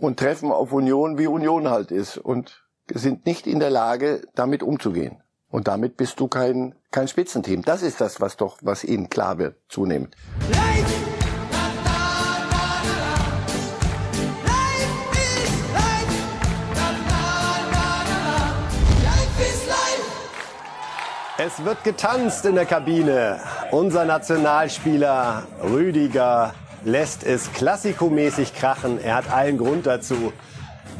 und treffen auf Union, wie Union halt ist und sind nicht in der Lage, damit umzugehen. Und damit bist du kein, kein Spitzenteam. Das ist das, was doch, was ihnen klar wird, zunehmend. Es wird getanzt in der Kabine. Unser Nationalspieler Rüdiger lässt es klassikomäßig krachen. Er hat allen Grund dazu.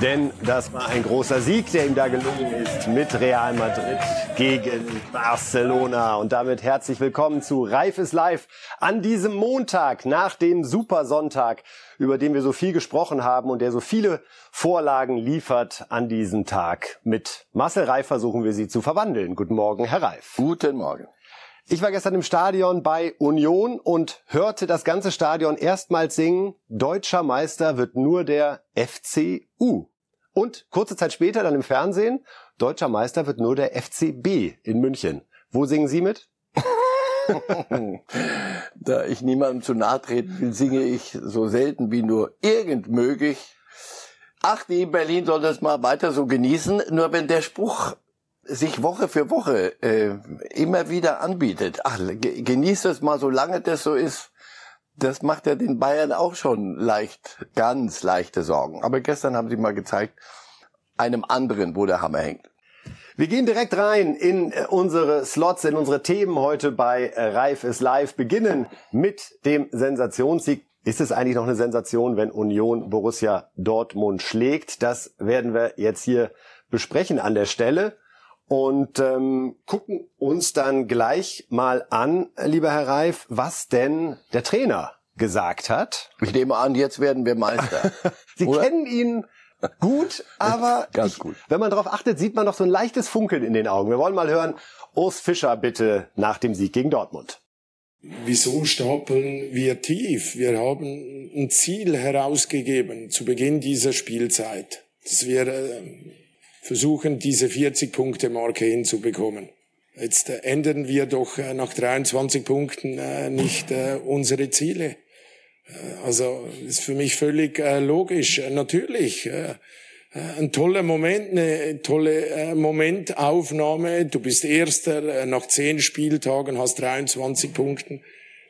Denn das war ein großer Sieg, der ihm da gelungen ist mit Real Madrid gegen Barcelona. Und damit herzlich willkommen zu Reif ist live an diesem Montag nach dem Supersonntag, über den wir so viel gesprochen haben und der so viele Vorlagen liefert an diesem Tag. Mit Marcel Reif versuchen wir sie zu verwandeln. Guten Morgen, Herr Reif. Guten Morgen. Ich war gestern im Stadion bei Union und hörte das ganze Stadion erstmals singen, deutscher Meister wird nur der FCU. Und kurze Zeit später dann im Fernsehen, deutscher Meister wird nur der FCB in München. Wo singen Sie mit? da ich niemandem zu nahe treten will, singe ich so selten wie nur irgend möglich. Ach, die Berlin soll das mal weiter so genießen. Nur wenn der Spruch sich Woche für Woche äh, immer wieder anbietet. Ach, genießt es mal, solange das so ist. Das macht ja den Bayern auch schon leicht, ganz leichte Sorgen. Aber gestern haben sie mal gezeigt, einem anderen, wo der Hammer hängt. Wir gehen direkt rein in äh, unsere Slots, in unsere Themen heute bei äh, Reif ist live. Beginnen mit dem Sensationssieg. Ist es eigentlich noch eine Sensation, wenn Union Borussia Dortmund schlägt? Das werden wir jetzt hier besprechen an der Stelle und ähm, gucken uns dann gleich mal an, lieber Herr Reif, was denn der Trainer gesagt hat. Ich nehme an, jetzt werden wir Meister. Sie Oder? kennen ihn gut, aber Ganz gut. Ich, wenn man darauf achtet, sieht man noch so ein leichtes Funkeln in den Augen. Wir wollen mal hören, Urs Fischer bitte nach dem Sieg gegen Dortmund. Wieso stapeln wir tief? Wir haben ein Ziel herausgegeben zu Beginn dieser Spielzeit, dass wir versuchen, diese 40-Punkte-Marke hinzubekommen. Jetzt äh, ändern wir doch äh, nach 23 Punkten äh, nicht unsere Ziele. Also ist für mich völlig logisch. Natürlich, ein toller Moment, eine tolle Momentaufnahme. Du bist Erster nach zehn Spieltagen, hast 23 Punkten.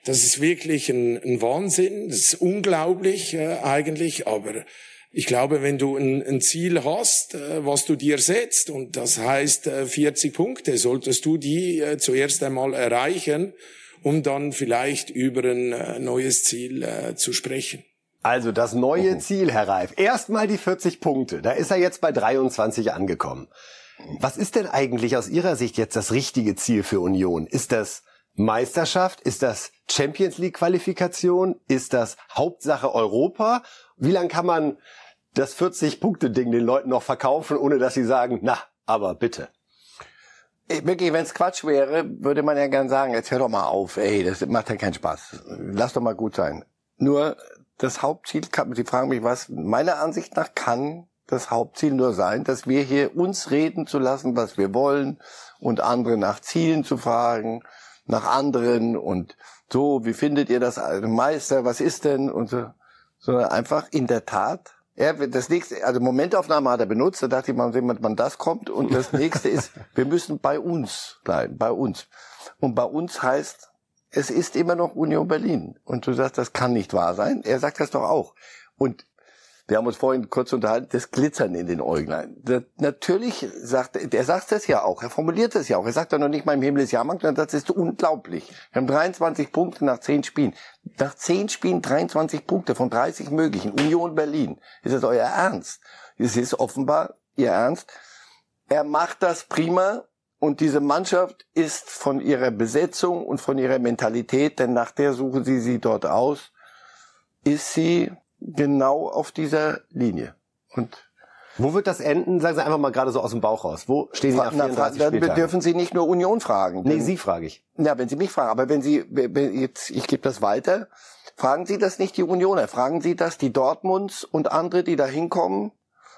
Das ist wirklich ein, ein Wahnsinn. Das ist unglaublich eigentlich, aber ich glaube, wenn du ein, ein, Ziel hast, äh, was du dir setzt, und das heißt 40 äh, Punkte, solltest du die äh, zuerst einmal erreichen, um dann vielleicht über ein neues Ziel zu sprechen. Also das neue Ziel, Herr Reif. Erstmal die 40 Punkte. Da ist er jetzt bei 23 angekommen. Was ist denn eigentlich aus Ihrer Sicht jetzt das richtige Ziel für Union? Ist das Meisterschaft? Ist das Champions League Qualifikation? Ist das Hauptsache Europa? Wie lange kann man das 40-Punkte-Ding den Leuten noch verkaufen, ohne dass sie sagen, na, aber bitte. Wirklich, wenn es Quatsch wäre, würde man ja gern sagen, jetzt hör doch mal auf, ey, das macht ja keinen Spaß. Lass doch mal gut sein. Nur das Hauptziel Sie fragen mich was, meiner Ansicht nach kann das Hauptziel nur sein, dass wir hier uns reden zu lassen, was wir wollen und andere nach Zielen zu fragen, nach anderen und so, wie findet ihr das Meister, was ist denn und so, sondern einfach in der Tat ja, das nächste, also Momentaufnahme hat er benutzt, da dachte ich mal, sehen, wann das kommt. Und das nächste ist, wir müssen bei uns bleiben, bei uns. Und bei uns heißt, es ist immer noch Union Berlin. Und du sagst, das kann nicht wahr sein. Er sagt das doch auch. Und wir haben uns vorhin kurz unterhalten, das Glitzern in den Äuglein. Natürlich sagt er, sagt das ja auch, er formuliert das ja auch. Er sagt doch noch nicht mal im Himmel ist Jahrmarkt, sondern das ist unglaublich. Wir haben 23 Punkte nach 10 Spielen. Nach 10 Spielen 23 Punkte von 30 möglichen. Union Berlin. Ist das euer Ernst? Es ist offenbar ihr Ernst. Er macht das prima und diese Mannschaft ist von ihrer Besetzung und von ihrer Mentalität, denn nach der suchen sie sie dort aus, ist sie genau auf dieser Linie. Und wo wird das enden? Sagen Sie einfach mal gerade so aus dem Bauch raus. Wo stehen Sie nach 34 na, Dann dürfen Sie nicht nur Union fragen. Nee, Sie frage ich. Ja, wenn Sie mich fragen. Aber wenn Sie, jetzt, ich gebe das weiter, fragen Sie das nicht die Unioner. Fragen Sie das die Dortmunds und andere, die da hinkommen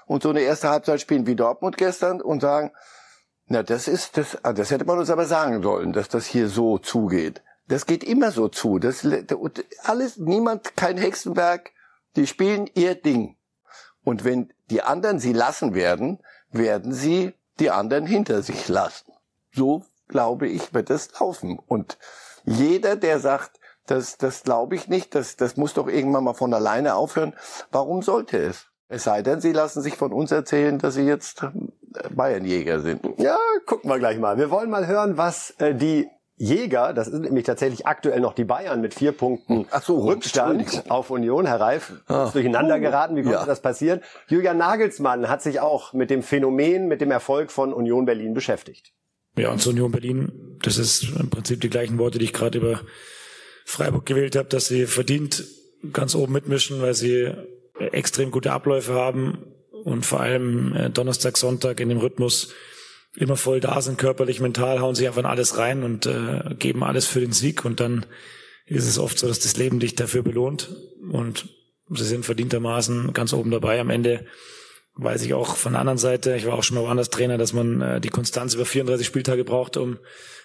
und so eine erste Halbzeit spielen wie Dortmund gestern und sagen, na, das ist, das, ah, das hätte man uns aber sagen sollen, dass das hier so zugeht. Das geht immer so zu. Das, alles, niemand, kein Hexenwerk, die spielen ihr Ding. Und wenn die anderen sie lassen werden, werden sie die anderen hinter sich lassen. So, glaube ich, wird es laufen. Und jeder, der sagt, das, das glaube ich nicht, das, das muss doch irgendwann mal von alleine aufhören, warum sollte es? Es sei denn, sie lassen sich von uns erzählen, dass sie jetzt äh, Bayernjäger sind. Ja, gucken wir gleich mal. Wir wollen mal hören, was äh, die Jäger, das sind nämlich tatsächlich aktuell noch die Bayern mit vier Punkten Ach so, Rückstand auf Union. Herr Reif, ah. ist durcheinander geraten. Wie konnte ja. das passieren? Julian Nagelsmann hat sich auch mit dem Phänomen, mit dem Erfolg von Union Berlin beschäftigt. Ja, und zu Union Berlin, das ist im Prinzip die gleichen Worte, die ich gerade über Freiburg gewählt habe, dass sie verdient ganz oben mitmischen, weil sie extrem gute Abläufe haben und vor allem äh, Donnerstag, Sonntag in dem Rhythmus immer voll da sind, körperlich, mental, hauen sich einfach in alles rein und äh, geben alles für den Sieg. Und dann ist es oft so, dass das Leben dich dafür belohnt. Und sie sind verdientermaßen ganz oben dabei. Am Ende weiß ich auch von der anderen Seite, ich war auch schon mal woanders Trainer, dass man äh, die Konstanz über 34 Spieltage braucht, um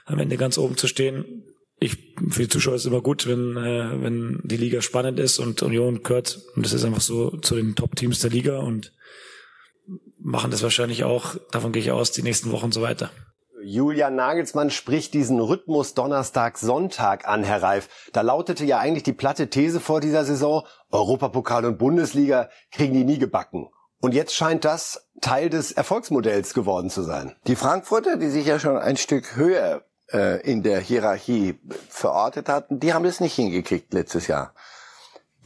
am Ende ganz oben zu stehen. Ich, für die Zuschauer ist es immer gut, wenn, äh, wenn die Liga spannend ist und Union gehört, und das ist einfach so zu den Top-Teams der Liga. Und machen das wahrscheinlich auch, davon gehe ich aus, die nächsten Wochen so weiter. Julian Nagelsmann spricht diesen Rhythmus Donnerstag-Sonntag an, Herr Reif. Da lautete ja eigentlich die platte These vor dieser Saison, Europapokal und Bundesliga kriegen die nie gebacken. Und jetzt scheint das Teil des Erfolgsmodells geworden zu sein. Die Frankfurter, die sich ja schon ein Stück höher äh, in der Hierarchie verortet hatten, die haben es nicht hingekriegt letztes Jahr.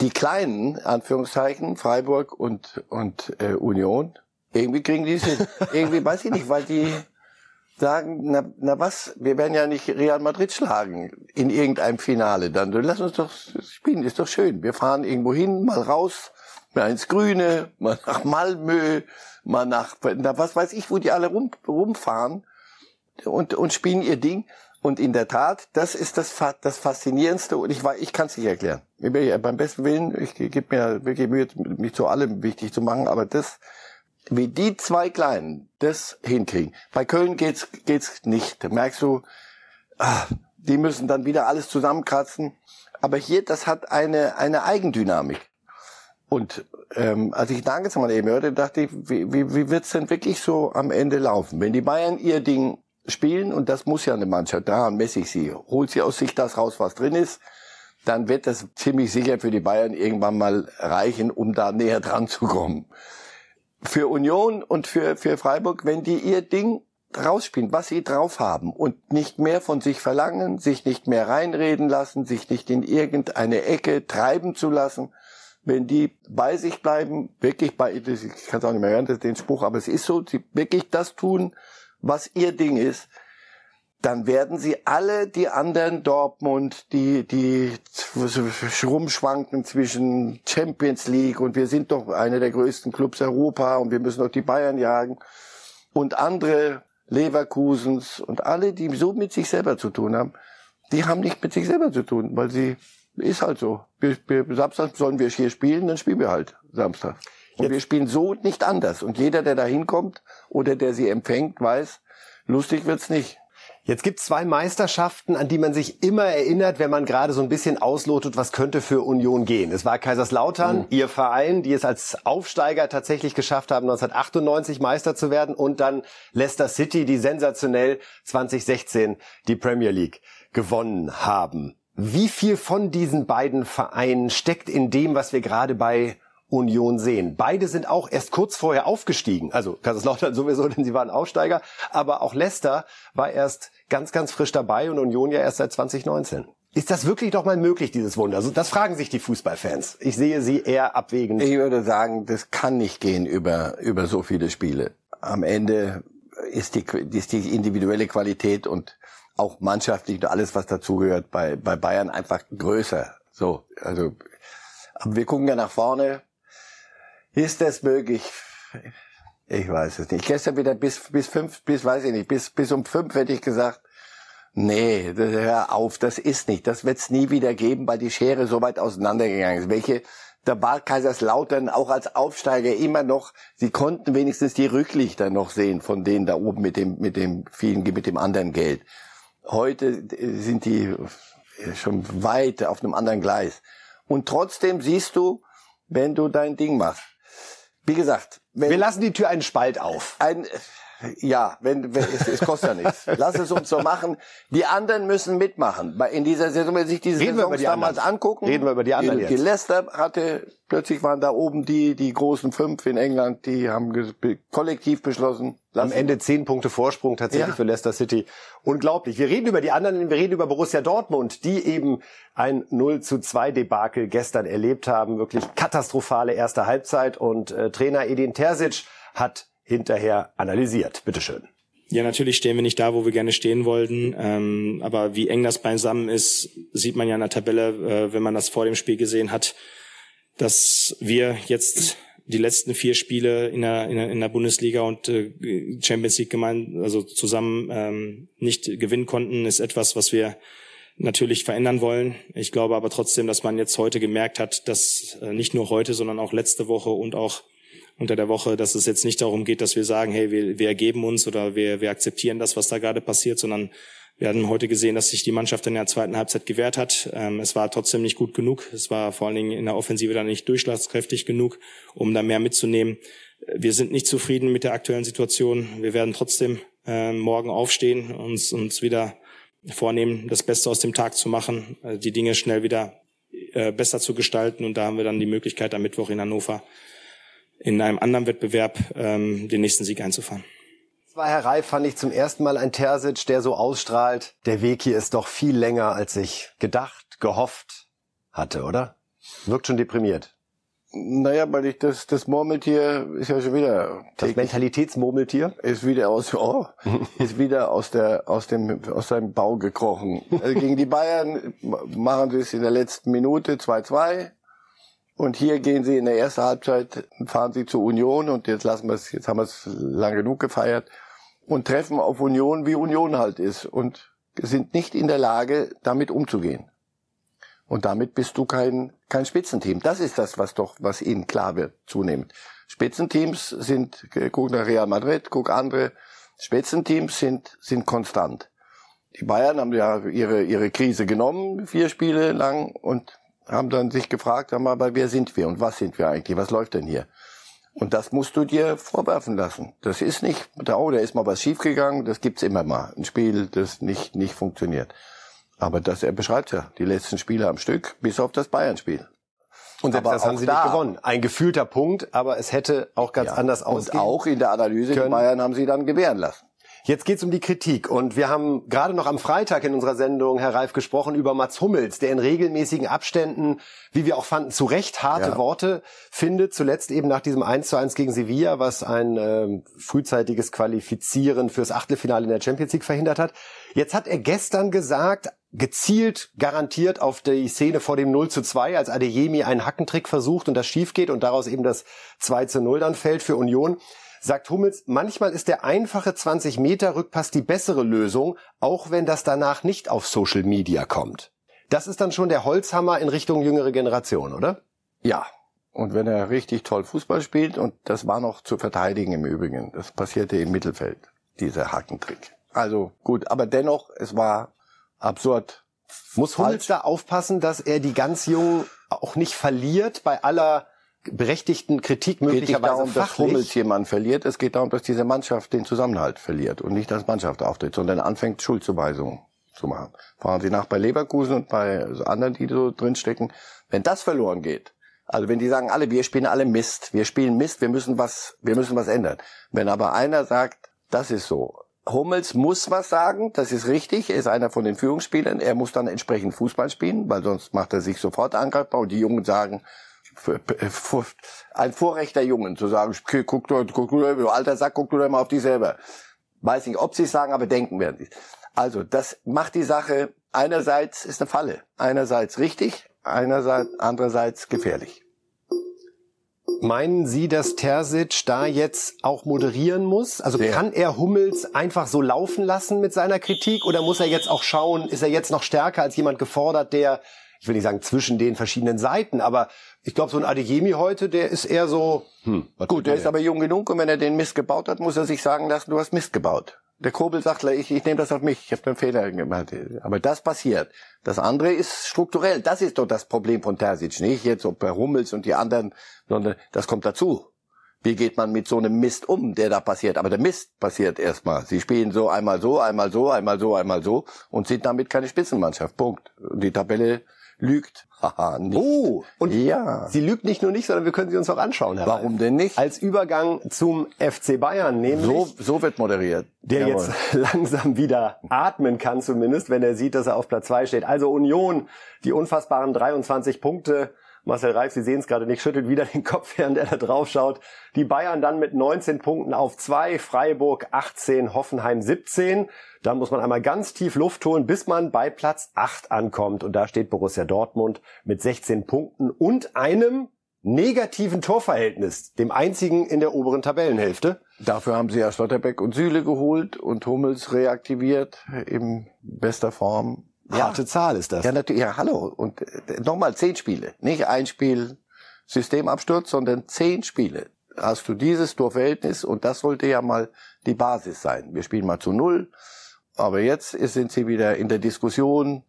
Die kleinen, Anführungszeichen, Freiburg und, und äh, Union, irgendwie kriegen die es hin. irgendwie weiß ich nicht, weil die sagen, na, na was, wir werden ja nicht Real Madrid schlagen in irgendeinem Finale. Dann lass uns doch spielen, ist doch schön. Wir fahren irgendwo hin, mal raus, mal ins Grüne, mal nach Malmö, mal nach, na, was weiß ich, wo die alle rum, rumfahren und, und spielen ihr Ding. Und in der Tat, das ist das, das Faszinierendste und ich, ich kann es nicht erklären. Ich bin beim besten Willen, ich gebe mir wirklich Mühe, mich zu allem wichtig zu machen, aber das, wie die zwei Kleinen das hinkriegen. Bei Köln geht's, geht's nicht. Da merkst du, ah, die müssen dann wieder alles zusammenkratzen. Aber hier, das hat eine, eine Eigendynamik. Und ähm, als ich Nagelsmann eben hörte, dachte ich, wie, wie, wie wird's denn wirklich so am Ende laufen? Wenn die Bayern ihr Ding spielen, und das muss ja eine Mannschaft, daran messe ich sie, holt sie aus sich das raus, was drin ist, dann wird das ziemlich sicher für die Bayern irgendwann mal reichen, um da näher dran zu kommen. Für Union und für, für Freiburg, wenn die ihr Ding rausspielen, was sie drauf haben und nicht mehr von sich verlangen, sich nicht mehr reinreden lassen, sich nicht in irgendeine Ecke treiben zu lassen, wenn die bei sich bleiben, wirklich bei, ich kann es auch nicht mehr hören, das ist den Spruch, aber es ist so, sie wirklich das tun, was ihr Ding ist, dann werden sie alle die anderen Dortmund, die, die rumschwanken zwischen Champions League und wir sind doch einer der größten Clubs Europa und wir müssen doch die Bayern jagen und andere Leverkusens und alle, die so mit sich selber zu tun haben, die haben nicht mit sich selber zu tun, weil sie, ist halt so. Wir, wir, Samstag sollen wir hier spielen, dann spielen wir halt Samstag. Und wir spielen so nicht anders. Und jeder, der da hinkommt oder der sie empfängt, weiß, lustig wird's nicht. Jetzt gibt es zwei Meisterschaften, an die man sich immer erinnert, wenn man gerade so ein bisschen auslotet, was könnte für Union gehen. Es war Kaiserslautern, mhm. ihr Verein, die es als Aufsteiger tatsächlich geschafft haben, 1998 Meister zu werden und dann Leicester City, die sensationell 2016 die Premier League gewonnen haben. Wie viel von diesen beiden Vereinen steckt in dem, was wir gerade bei Union sehen. Beide sind auch erst kurz vorher aufgestiegen. Also Kaiserslautern sowieso, denn sie waren Aufsteiger. Aber auch Leicester war erst ganz, ganz frisch dabei und Union ja erst seit 2019. Ist das wirklich doch mal möglich, dieses Wunder? Also das fragen sich die Fußballfans. Ich sehe sie eher abwägend. Ich würde sagen, das kann nicht gehen über, über so viele Spiele. Am Ende ist die, ist die individuelle Qualität und auch mannschaftlich und alles, was dazugehört, bei, bei Bayern einfach größer. So, also, aber wir gucken ja nach vorne. Ist es möglich? Ich weiß es nicht. Gestern wieder bis, bis fünf, bis, weiß ich nicht, bis, bis um fünf hätte ich gesagt, nee, hör auf, das ist nicht. Das wird's nie wieder geben, weil die Schere so weit auseinandergegangen ist. Welche, da war Kaiserslautern auch als Aufsteiger immer noch, sie konnten wenigstens die Rücklichter noch sehen von denen da oben mit dem, mit dem vielen, mit dem anderen Geld. Heute sind die schon weit auf einem anderen Gleis. Und trotzdem siehst du, wenn du dein Ding machst, Wie gesagt, wir lassen die Tür einen Spalt auf. Ein, ja, wenn, wenn es, es kostet ja nichts. Lass es uns so machen. Die anderen müssen mitmachen. In dieser Saison, wenn sich diese Reden Saison damals anderen. angucken, Reden wir über die anderen die, jetzt. die Leicester hatte plötzlich waren da oben die die großen fünf in England, die haben kollektiv beschlossen. Am Ende zehn Punkte Vorsprung tatsächlich ja. für Leicester City. Unglaublich. Wir reden über die anderen, wir reden über Borussia Dortmund, die eben ein 0 zu 2 Debakel gestern erlebt haben. Wirklich katastrophale erste Halbzeit und äh, Trainer Edin Terzic hat hinterher analysiert. Bitteschön. Ja, natürlich stehen wir nicht da, wo wir gerne stehen wollten. Ähm, aber wie eng das beisammen ist, sieht man ja in der Tabelle, äh, wenn man das vor dem Spiel gesehen hat, dass wir jetzt die letzten vier Spiele in der, in der, in der Bundesliga und äh, Champions League gemein, also zusammen ähm, nicht gewinnen konnten, ist etwas, was wir natürlich verändern wollen. Ich glaube aber trotzdem, dass man jetzt heute gemerkt hat, dass äh, nicht nur heute, sondern auch letzte Woche und auch unter der Woche, dass es jetzt nicht darum geht, dass wir sagen, hey, wir, wir ergeben uns oder wir, wir akzeptieren das, was da gerade passiert, sondern wir haben heute gesehen, dass sich die Mannschaft in der zweiten Halbzeit gewehrt hat. Ähm, es war trotzdem nicht gut genug. Es war vor allen Dingen in der Offensive dann nicht durchschlagskräftig genug, um da mehr mitzunehmen. Wir sind nicht zufrieden mit der aktuellen Situation. Wir werden trotzdem äh, morgen aufstehen, uns, uns wieder vornehmen, das Beste aus dem Tag zu machen, äh, die Dinge schnell wieder äh, besser zu gestalten. Und da haben wir dann die Möglichkeit, am Mittwoch in Hannover in einem anderen Wettbewerb ähm, den nächsten Sieg einzufahren. Das war Herr Reif, fand ich zum ersten Mal ein Terzic, der so ausstrahlt. Der Weg hier ist doch viel länger, als ich gedacht, gehofft hatte, oder? Wirkt schon deprimiert. Naja, weil ich das, das Murmeltier ist ja schon wieder. Das Mentalitätsmurmeltier? Ist wieder aus, oh, ist wieder aus der, aus dem, aus seinem Bau gekrochen. Also gegen die Bayern machen sie es in der letzten Minute 2-2. Und hier gehen sie in der ersten Halbzeit, fahren sie zur Union und jetzt lassen wir es, jetzt haben wir es lang genug gefeiert und treffen auf Union, wie Union halt ist und sind nicht in der Lage, damit umzugehen. Und damit bist du kein, kein Spitzenteam. Das ist das, was doch, was ihnen klar wird, zunehmend. Spitzenteams sind, guck nach Real Madrid, guck andere, Spitzenteams sind, sind konstant. Die Bayern haben ja ihre, ihre Krise genommen, vier Spiele lang, und haben dann sich gefragt, haben aber wer sind wir und was sind wir eigentlich? Was läuft denn hier? Und das musst du dir vorwerfen lassen. Das ist nicht, oh, da ist mal was schiefgegangen, das gibt's immer mal. Ein Spiel, das nicht, nicht funktioniert. Aber das, er beschreibt ja, die letzten Spiele am Stück, bis auf das Bayern-Spiel. Und selbst aber das haben sie da, nicht gewonnen. Ein gefühlter Punkt, aber es hätte auch ganz ja, anders ausgehen Und auch in der Analyse, können. die Bayern haben sie dann gewähren lassen. Jetzt geht's um die Kritik und wir haben gerade noch am Freitag in unserer Sendung, Herr Reif, gesprochen über Mats Hummels, der in regelmäßigen Abständen, wie wir auch fanden, zu Recht harte ja. Worte findet. Zuletzt eben nach diesem 1 zu 1 gegen Sevilla, was ein äh, frühzeitiges Qualifizieren fürs Achtelfinale in der Champions League verhindert hat. Jetzt hat er gestern gesagt, gezielt garantiert auf die Szene vor dem 0 zu 2, als Adeyemi einen Hackentrick versucht und das schief geht und daraus eben das 2 zu 0 dann fällt für Union sagt Hummels, manchmal ist der einfache 20-Meter-Rückpass die bessere Lösung, auch wenn das danach nicht auf Social Media kommt. Das ist dann schon der Holzhammer in Richtung jüngere Generation, oder? Ja. Und wenn er richtig toll Fußball spielt, und das war noch zu verteidigen im Übrigen, das passierte im Mittelfeld, dieser Hackentrick. Also gut, aber dennoch, es war absurd. Muss Hummels da aufpassen, dass er die ganz Jungen auch nicht verliert bei aller berechtigten Kritik möglicherweise geht nicht darum, fachlich. dass Hummels jemand verliert. Es geht darum, dass diese Mannschaft den Zusammenhalt verliert und nicht als Mannschaft auftritt, sondern anfängt Schuldzuweisungen zu machen. Fahren Sie nach bei Leverkusen und bei anderen, die so drinstecken. Wenn das verloren geht, also wenn die sagen alle, wir spielen alle Mist, wir spielen Mist, wir müssen was, wir müssen was ändern. Wenn aber einer sagt, das ist so, Hummels muss was sagen, das ist richtig, er ist einer von den Führungsspielern, er muss dann entsprechend Fußball spielen, weil sonst macht er sich sofort angreifbar und die Jungen sagen, ein Vorrecht der Jungen zu sagen, guck du, guck du, alter Sack, guck du doch mal auf dich selber. Weiß nicht, ob sie es sagen, aber denken werden sie. Also, das macht die Sache einerseits ist eine Falle, einerseits richtig, einerseits andererseits gefährlich. Meinen Sie, dass Terzic da jetzt auch moderieren muss? Also Sehr. kann er Hummels einfach so laufen lassen mit seiner Kritik oder muss er jetzt auch schauen, ist er jetzt noch stärker als jemand gefordert, der ich will nicht sagen zwischen den verschiedenen Seiten, aber ich glaube, so ein Adeyemi heute, der ist eher so, hm, Gut, der ist aber jung genug und wenn er den Mist gebaut hat, muss er sich sagen lassen, du hast Mist gebaut. Der Kobel sagt, ich, ich nehme das auf mich, ich habe einen Fehler gemacht. Aber das passiert. Das andere ist strukturell. Das ist doch das Problem von Terzic. Nicht jetzt ob bei Hummels und die anderen, sondern das kommt dazu. Wie geht man mit so einem Mist um, der da passiert? Aber der Mist passiert erstmal. Sie spielen so einmal so, einmal so, einmal so, einmal so und sind damit keine Spitzenmannschaft. Punkt. Und die Tabelle lügt. Haha, nicht. Oh, und ja. sie lügt nicht nur nicht, sondern wir können sie uns auch anschauen. Herr Warum Ralf. denn nicht? Als Übergang zum FC Bayern, nämlich so, so wird moderiert. Der Jawohl. jetzt langsam wieder atmen kann, zumindest, wenn er sieht, dass er auf Platz zwei steht. Also Union, die unfassbaren 23 Punkte Marcel Reif, Sie sehen es gerade nicht, schüttelt wieder den Kopf, während er da drauf schaut. Die Bayern dann mit 19 Punkten auf 2, Freiburg 18, Hoffenheim 17. Da muss man einmal ganz tief Luft holen, bis man bei Platz 8 ankommt. Und da steht Borussia Dortmund mit 16 Punkten und einem negativen Torverhältnis, dem einzigen in der oberen Tabellenhälfte. Dafür haben sie ja Schlotterbeck und Süle geholt und Hummels reaktiviert in bester Form. Harte Zahl ist das. Ja, natürlich. Ja, hallo. Und äh, nochmal zehn Spiele. Nicht ein Spiel Systemabsturz, sondern zehn Spiele. Hast du dieses Torverhältnis und das sollte ja mal die Basis sein. Wir spielen mal zu null. Aber jetzt sind sie wieder in der Diskussion.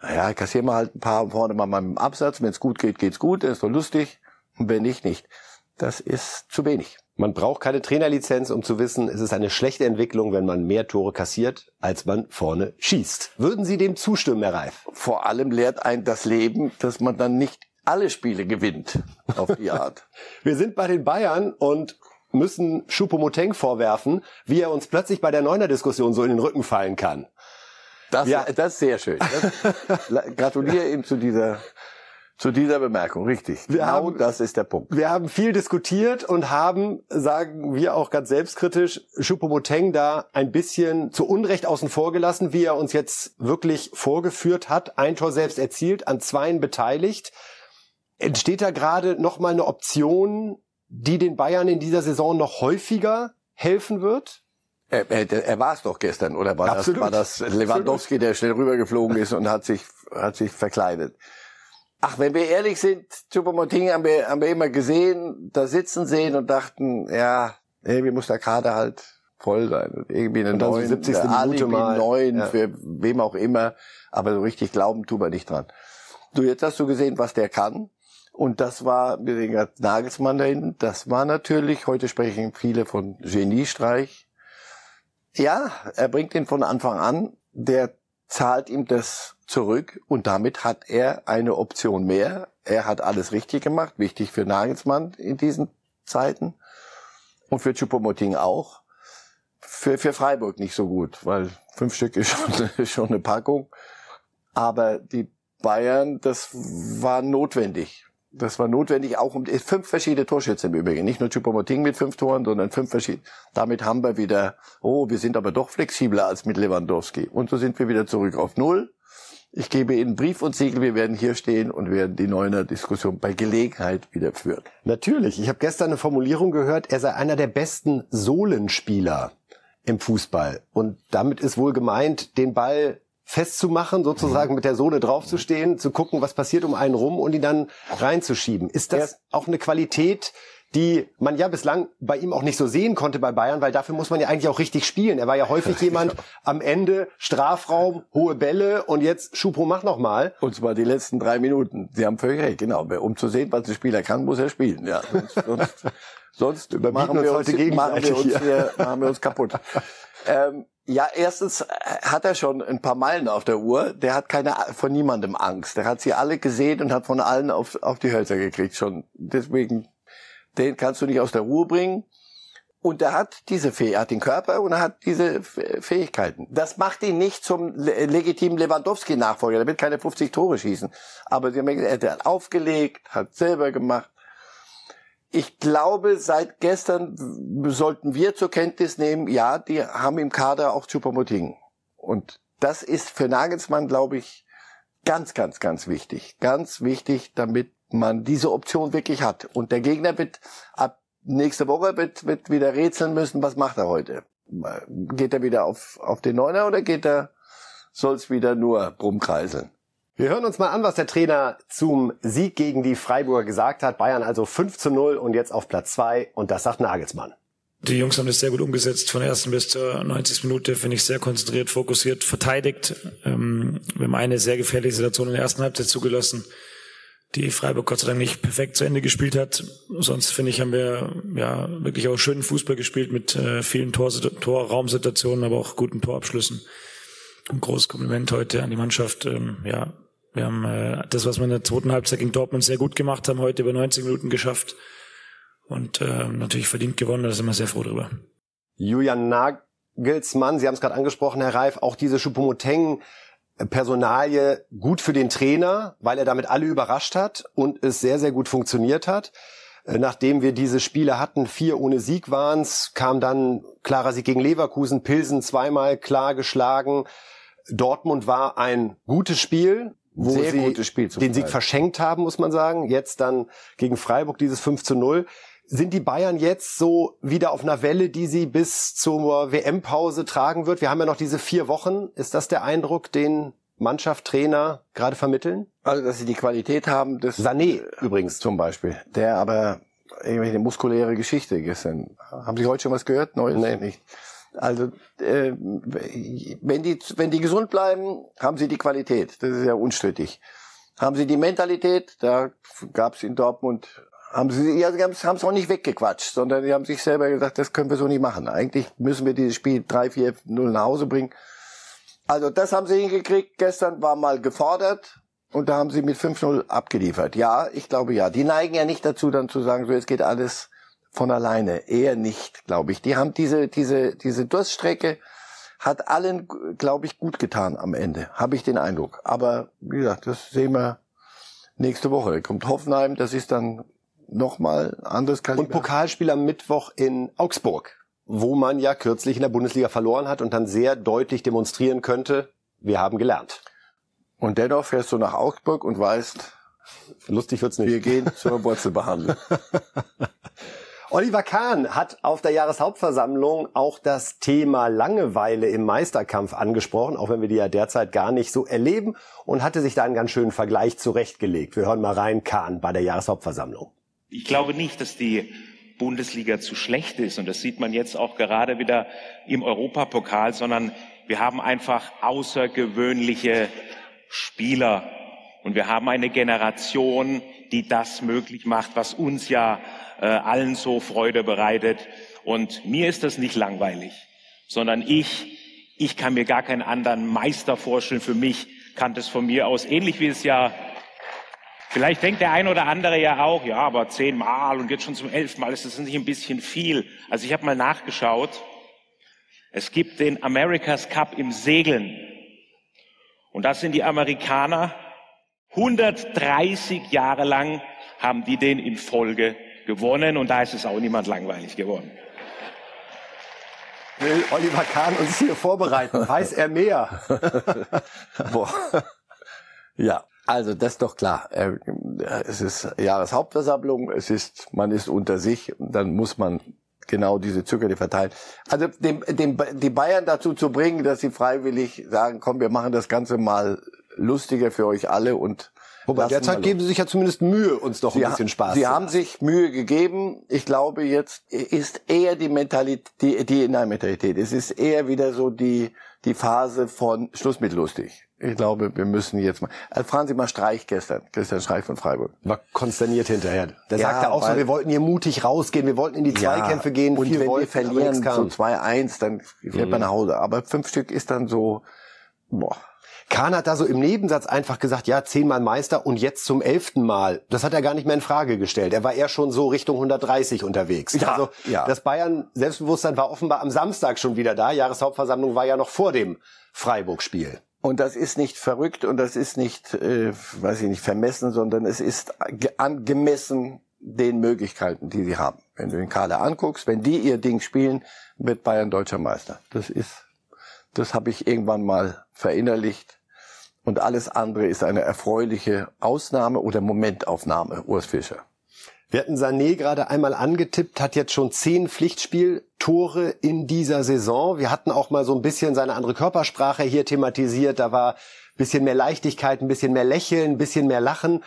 Naja, kassieren wir halt ein paar vorne mal beim Absatz. Wenn es gut geht, geht's gut. Das ist doch lustig. Und wenn nicht, nicht. Das ist zu wenig. Man braucht keine Trainerlizenz, um zu wissen, es ist eine schlechte Entwicklung, wenn man mehr Tore kassiert, als man vorne schießt. Würden Sie dem zustimmen, Herr Reif? Vor allem lehrt ein das Leben, dass man dann nicht alle Spiele gewinnt, auf die Art. Wir sind bei den Bayern und müssen Schupomoteng vorwerfen, wie er uns plötzlich bei der Neuner-Diskussion so in den Rücken fallen kann. Das, ja. das ist sehr schön. Das, gratuliere ihm zu dieser zu dieser Bemerkung, richtig. Wir genau haben, das ist der Punkt. Wir haben viel diskutiert und haben, sagen wir auch ganz selbstkritisch, Choupo-Moteng da ein bisschen zu Unrecht außen vor gelassen, wie er uns jetzt wirklich vorgeführt hat. Ein Tor selbst erzielt, an zweien beteiligt. Entsteht da gerade nochmal eine Option, die den Bayern in dieser Saison noch häufiger helfen wird? Er, er, er war es doch gestern, oder war Absolut. das, war das Lewandowski, der schnell rübergeflogen ist und hat sich, hat sich verkleidet? Ach, wenn wir ehrlich sind, Choupo-Moting haben wir, haben wir immer gesehen, da sitzen sehen und dachten, ja, irgendwie muss der Kader halt voll sein. Und irgendwie eine neuen, 70. Minute mal. neuen, ja. für wem auch immer. Aber so richtig glauben tun wir nicht dran. Du, jetzt hast du gesehen, was der kann. Und das war, wir sehen gerade Nagelsmann da hinten, das war natürlich, heute sprechen viele von Geniestreich. Ja, er bringt ihn von Anfang an. Der zahlt ihm das zurück und damit hat er eine Option mehr. Er hat alles richtig gemacht, wichtig für Nagelsmann in diesen Zeiten und für Choupo-Moting auch. Für, für Freiburg nicht so gut, weil fünf Stück ist schon, ist schon eine Packung. Aber die Bayern, das war notwendig. Das war notwendig, auch um fünf verschiedene Torschütze im Übrigen. Nicht nur Choupo-Moting mit fünf Toren, sondern fünf verschiedene. Damit haben wir wieder, oh, wir sind aber doch flexibler als mit Lewandowski. Und so sind wir wieder zurück auf Null. Ich gebe Ihnen Brief und Siegel, wir werden hier stehen und werden die Neuner Diskussion bei Gelegenheit wieder führen. Natürlich. Ich habe gestern eine Formulierung gehört, er sei einer der besten Sohlenspieler im Fußball. Und damit ist wohl gemeint, den Ball festzumachen, sozusagen mit der Sohle draufzustehen, zu gucken, was passiert um einen rum und ihn dann reinzuschieben. Ist das auch eine Qualität, die man ja bislang bei ihm auch nicht so sehen konnte bei Bayern, weil dafür muss man ja eigentlich auch richtig spielen. Er war ja häufig jemand am Ende Strafraum, hohe Bälle und jetzt Schupo mach noch mal. Und zwar die letzten drei Minuten. Sie haben völlig recht, genau. Um zu sehen, was der Spieler kann, muss er spielen. Ja, sonst, sonst, sonst machen, wir uns, machen wir uns hier, machen wir uns kaputt. Ähm, ja, erstens äh, hat er schon ein paar Meilen auf der Uhr. Der hat keine von niemandem Angst. Der hat sie alle gesehen und hat von allen auf, auf die Hölzer gekriegt schon. Deswegen, den kannst du nicht aus der Ruhe bringen. Und er hat diese Fäh er hat den Körper und er hat diese Fähigkeiten. Das macht ihn nicht zum legitimen Lewandowski-Nachfolger. Der wird keine 50 Tore schießen. Aber er hat aufgelegt, hat selber gemacht ich glaube, seit gestern sollten wir zur Kenntnis nehmen, ja, die haben im Kader auch Chupomoting. Und das ist für Nagelsmann, glaube ich, ganz, ganz, ganz wichtig. Ganz wichtig, damit man diese Option wirklich hat. Und der Gegner wird ab nächste Woche wird, wird wieder rätseln müssen, was macht er heute? Geht er wieder auf, auf den Neuner oder geht er, soll es wieder nur rumkreiseln? Wir hören uns mal an, was der Trainer zum Sieg gegen die Freiburger gesagt hat. Bayern also 5 zu 0 und jetzt auf Platz 2 und das sagt Nagelsmann. Die Jungs haben das sehr gut umgesetzt, von der ersten bis zur 90. Minute, finde ich, sehr konzentriert, fokussiert, verteidigt. Ähm, wir haben eine sehr gefährliche Situation in der ersten Halbzeit zugelassen. die Freiburg Gott sei Dank nicht perfekt zu Ende gespielt hat. Sonst finde ich, haben wir ja wirklich auch schönen Fußball gespielt mit äh, vielen Tor Torraumsituationen, aber auch guten Torabschlüssen. Ein großes Kompliment heute an die Mannschaft. Ähm, ja, wir haben äh, das, was wir in der zweiten Halbzeit gegen Dortmund sehr gut gemacht haben, heute über 90 Minuten geschafft und äh, natürlich verdient gewonnen. Da sind wir sehr froh drüber. Julian Nagelsmann, Sie haben es gerade angesprochen, Herr Reif, auch diese Schupomoteng Personalie gut für den Trainer, weil er damit alle überrascht hat und es sehr, sehr gut funktioniert hat. Äh, nachdem wir diese Spiele hatten, vier ohne Sieg waren's, kam dann klarer Sieg gegen Leverkusen, Pilsen zweimal klar geschlagen. Dortmund war ein gutes Spiel, wo Sehr sie gutes Spiel zum den Sieg verschenkt haben, muss man sagen. Jetzt dann gegen Freiburg dieses 5 zu 0. Sind die Bayern jetzt so wieder auf einer Welle, die sie bis zur WM-Pause tragen wird? Wir haben ja noch diese vier Wochen. Ist das der Eindruck, den Mannschaft, Trainer gerade vermitteln? Also, dass sie die Qualität haben, das Sané übrigens. zum Beispiel, der aber irgendwelche muskuläre Geschichte gestern. Haben Sie heute schon was gehört? Neues? Nee, nicht. Also, äh, wenn die, wenn die gesund bleiben, haben sie die Qualität. Das ist ja unstrittig. Haben sie die Mentalität? Da gab es in Dortmund, haben sie, ja, sie haben es auch nicht weggequatscht, sondern die haben sich selber gesagt, das können wir so nicht machen. Eigentlich müssen wir dieses Spiel 3, 4, 0 nach Hause bringen. Also das haben sie hingekriegt. Gestern war mal gefordert und da haben sie mit 5-0 abgeliefert. Ja, ich glaube ja. Die neigen ja nicht dazu, dann zu sagen, so jetzt geht alles von alleine. Eher nicht, glaube ich. Die haben diese, diese, diese Durststrecke hat allen, glaube ich, gut getan am Ende. Habe ich den Eindruck. Aber wie gesagt, das sehen wir nächste Woche. Kommt Hoffenheim, das ist dann nochmal anderes Kaliber. Und Pokalspiel am Mittwoch in Augsburg, wo man ja kürzlich in der Bundesliga verloren hat und dann sehr deutlich demonstrieren könnte, wir haben gelernt. Und dennoch fährst du nach Augsburg und weißt, Lustig wird's nicht. wir gehen zur Wurzelbehandlung. Oliver Kahn hat auf der Jahreshauptversammlung auch das Thema Langeweile im Meisterkampf angesprochen, auch wenn wir die ja derzeit gar nicht so erleben und hatte sich da einen ganz schönen Vergleich zurechtgelegt. Wir hören mal rein, Kahn bei der Jahreshauptversammlung. Ich glaube nicht, dass die Bundesliga zu schlecht ist. Und das sieht man jetzt auch gerade wieder im Europapokal, sondern wir haben einfach außergewöhnliche Spieler. Und wir haben eine Generation, die das möglich macht, was uns ja äh, allen so Freude bereitet. Und mir ist das nicht langweilig, sondern ich, ich kann mir gar keinen anderen Meister vorstellen. Für mich kann das von mir aus, ähnlich wie es ja Vielleicht denkt der eine oder andere ja auch, ja, aber zehnmal und jetzt schon zum elften Mal ist das nicht ein bisschen viel. Also ich habe mal nachgeschaut. Es gibt den America's Cup im Segeln. Und das sind die Amerikaner. 130 Jahre lang haben die den in Folge gewonnen und da ist es auch niemand langweilig geworden. Will Oliver Kahn uns hier vorbereiten? Weiß er mehr? Boah. Ja, also das ist doch klar. Äh, Es ist Jahreshauptversammlung, es ist, man ist unter sich, und dann muss man genau diese Zögerne verteilen. Also dem, dem, die Bayern dazu zu bringen, dass sie freiwillig sagen, komm, wir machen das Ganze mal lustiger für euch alle und Wobei derzeit geben sie sich ja zumindest Mühe, uns doch ein Sie, bisschen ha- Spaß Sie zu haben sich Mühe gegeben. Ich glaube, jetzt ist eher die Mentalität, die, die nein, Mentalität. Es ist eher wieder so die, die Phase von Schluss mit lustig. Ich glaube, wir müssen jetzt mal, also fragen Sie mal Streich gestern, Christian Streich von Freiburg. war konsterniert hinterher. Der Ja, sagte auch so, wir wollten hier mutig rausgehen, wir wollten in die Zweikämpfe gehen, und wenn wir verlieren so kam. 2-1, dann fährt man nach Hause. Aber fünf Stück ist dann so, boah. Kahn hat da so im Nebensatz einfach gesagt, ja, zehnmal Meister und jetzt zum elften Mal. Das hat er gar nicht mehr in Frage gestellt. Er war eher schon so Richtung 130 unterwegs. Ja, also ja. das Bayern Selbstbewusstsein war offenbar am Samstag schon wieder da. Jahreshauptversammlung war ja noch vor dem Freiburg-Spiel. Und das ist nicht verrückt und das ist nicht, äh, weiß ich nicht, vermessen, sondern es ist ge- angemessen den Möglichkeiten, die sie haben. Wenn du den Kader anguckst, wenn die ihr Ding spielen, wird Bayern deutscher Meister. Das ist, das habe ich irgendwann mal verinnerlicht. Und alles andere ist eine erfreuliche Ausnahme oder Momentaufnahme, Urs Fischer. Wir hatten Sané gerade einmal angetippt, hat jetzt schon zehn Pflichtspieltore in dieser Saison. Wir hatten auch mal so ein bisschen seine andere Körpersprache hier thematisiert. Da war ein bisschen mehr Leichtigkeit, ein bisschen mehr Lächeln, ein bisschen mehr Lachen.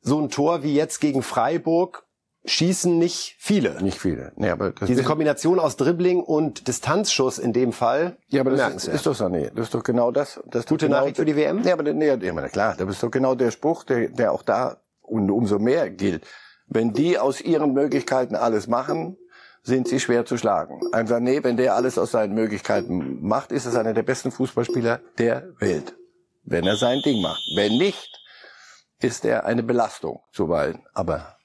So ein Tor wie jetzt gegen Freiburg schießen nicht viele. Nicht viele. Nee, aber das Diese Kombination aus Dribbling und Distanzschuss in dem Fall. Ja, aber das ist, ist doch so, nee, das ist doch genau das. das Gute genau, Nachricht für die WM? Ja, aber nee, ja, na klar, das ist doch genau der Spruch, der, der auch da Und umso mehr gilt, wenn die aus ihren Möglichkeiten alles machen, sind sie schwer zu schlagen. Ein Sané, wenn der alles aus seinen Möglichkeiten macht, ist es einer der besten Fußballspieler der Welt. Wenn er sein Ding macht. Wenn nicht, ist er eine Belastung zuweilen. Aber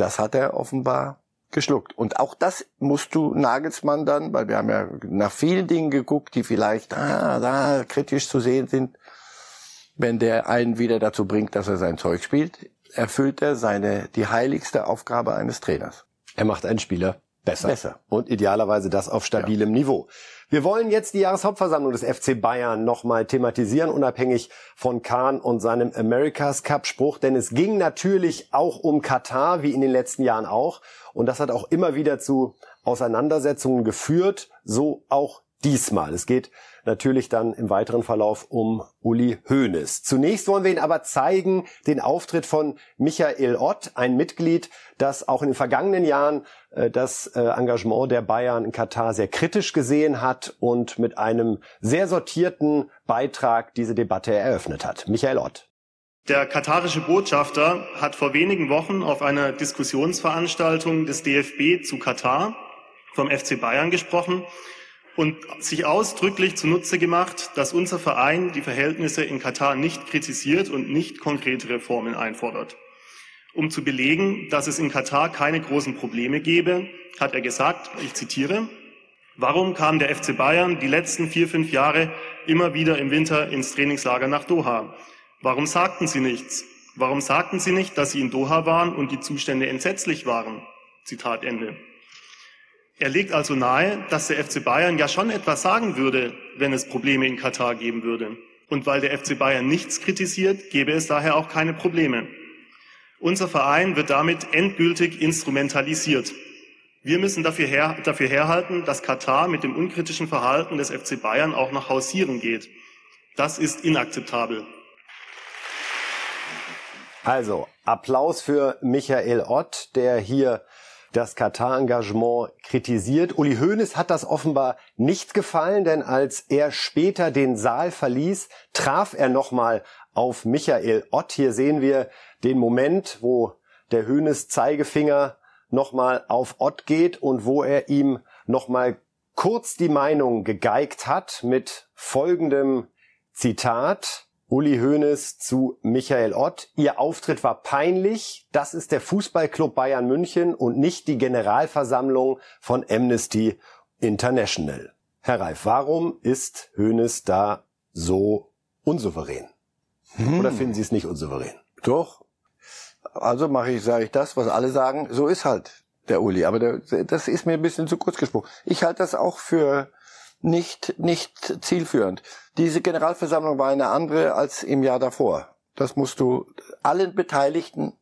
das hat er offenbar geschluckt. Und auch das musst du Nagelsmann dann, weil wir haben ja nach vielen Dingen geguckt, die vielleicht ah, da kritisch zu sehen sind, wenn der einen wieder dazu bringt, dass er sein Zeug spielt, erfüllt er seine die heiligste Aufgabe eines Trainers. Er macht einen Spieler besser. besser. Und idealerweise das auf stabilem ja. Niveau. Wir wollen jetzt die Jahreshauptversammlung des FC Bayern nochmal thematisieren, unabhängig von Kahn und seinem America's Cup Spruch, denn es ging natürlich auch um Katar, wie in den letzten Jahren auch. Und das hat auch immer wieder zu Auseinandersetzungen geführt, so auch diesmal. Es geht natürlich dann im weiteren Verlauf um Uli Hoeneß. Zunächst wollen wir Ihnen aber zeigen den Auftritt von Michael Ott, ein Mitglied, das auch in den vergangenen Jahren äh, das äh, Engagement der Bayern in Katar sehr kritisch gesehen hat und mit einem sehr sortierten Beitrag diese Debatte eröffnet hat. Michael Ott. Der katarische Botschafter hat vor wenigen Wochen auf einer Diskussionsveranstaltung des DFB zu Katar vom FC Bayern gesprochen und sich ausdrücklich zunutze gemacht, dass unser Verein die Verhältnisse in Katar nicht kritisiert und nicht konkrete Reformen einfordert. Um zu belegen, dass es in Katar keine großen Probleme gebe, hat er gesagt, ich zitiere, Warum kam der FC Bayern die letzten vier, fünf Jahre immer wieder im Winter ins Trainingslager nach Doha? Warum sagten Sie nichts? Warum sagten Sie nicht, dass Sie in Doha waren und die Zustände entsetzlich waren? Zitat Ende. Er legt also nahe, dass der FC Bayern ja schon etwas sagen würde, wenn es Probleme in Katar geben würde. Und weil der FC Bayern nichts kritisiert, gäbe es daher auch keine Probleme. Unser Verein wird damit endgültig instrumentalisiert. Wir müssen dafür, her, dafür herhalten, dass Katar mit dem unkritischen Verhalten des FC Bayern auch nach Hausieren geht. Das ist inakzeptabel. Also, Applaus für Michael Ott, der hier das Katar-Engagement kritisiert. Uli Hoeneß hat das offenbar nicht gefallen, denn als er später den Saal verließ, traf er nochmal auf Michael Ott. Hier sehen wir den Moment, wo der Hoeneß Zeigefinger nochmal auf Ott geht und wo er ihm nochmal kurz die Meinung gegeigt hat mit folgendem Zitat. Uli Hoeneß zu Michael Ott. Ihr Auftritt war peinlich. Das ist der Fußballclub Bayern München und nicht die Generalversammlung von Amnesty International. Herr Reif, warum ist Hoeneß da so unsouverän? Hm. Oder finden Sie es nicht unsouverän? Doch. Also mache ich, sage ich das, was alle sagen. So ist halt der Uli. Aber der, das ist mir ein bisschen zu kurz gesprochen. Ich halte das auch für nicht, nicht zielführend. Diese Generalversammlung war eine andere als im Jahr davor. Das musst du allen Beteiligten,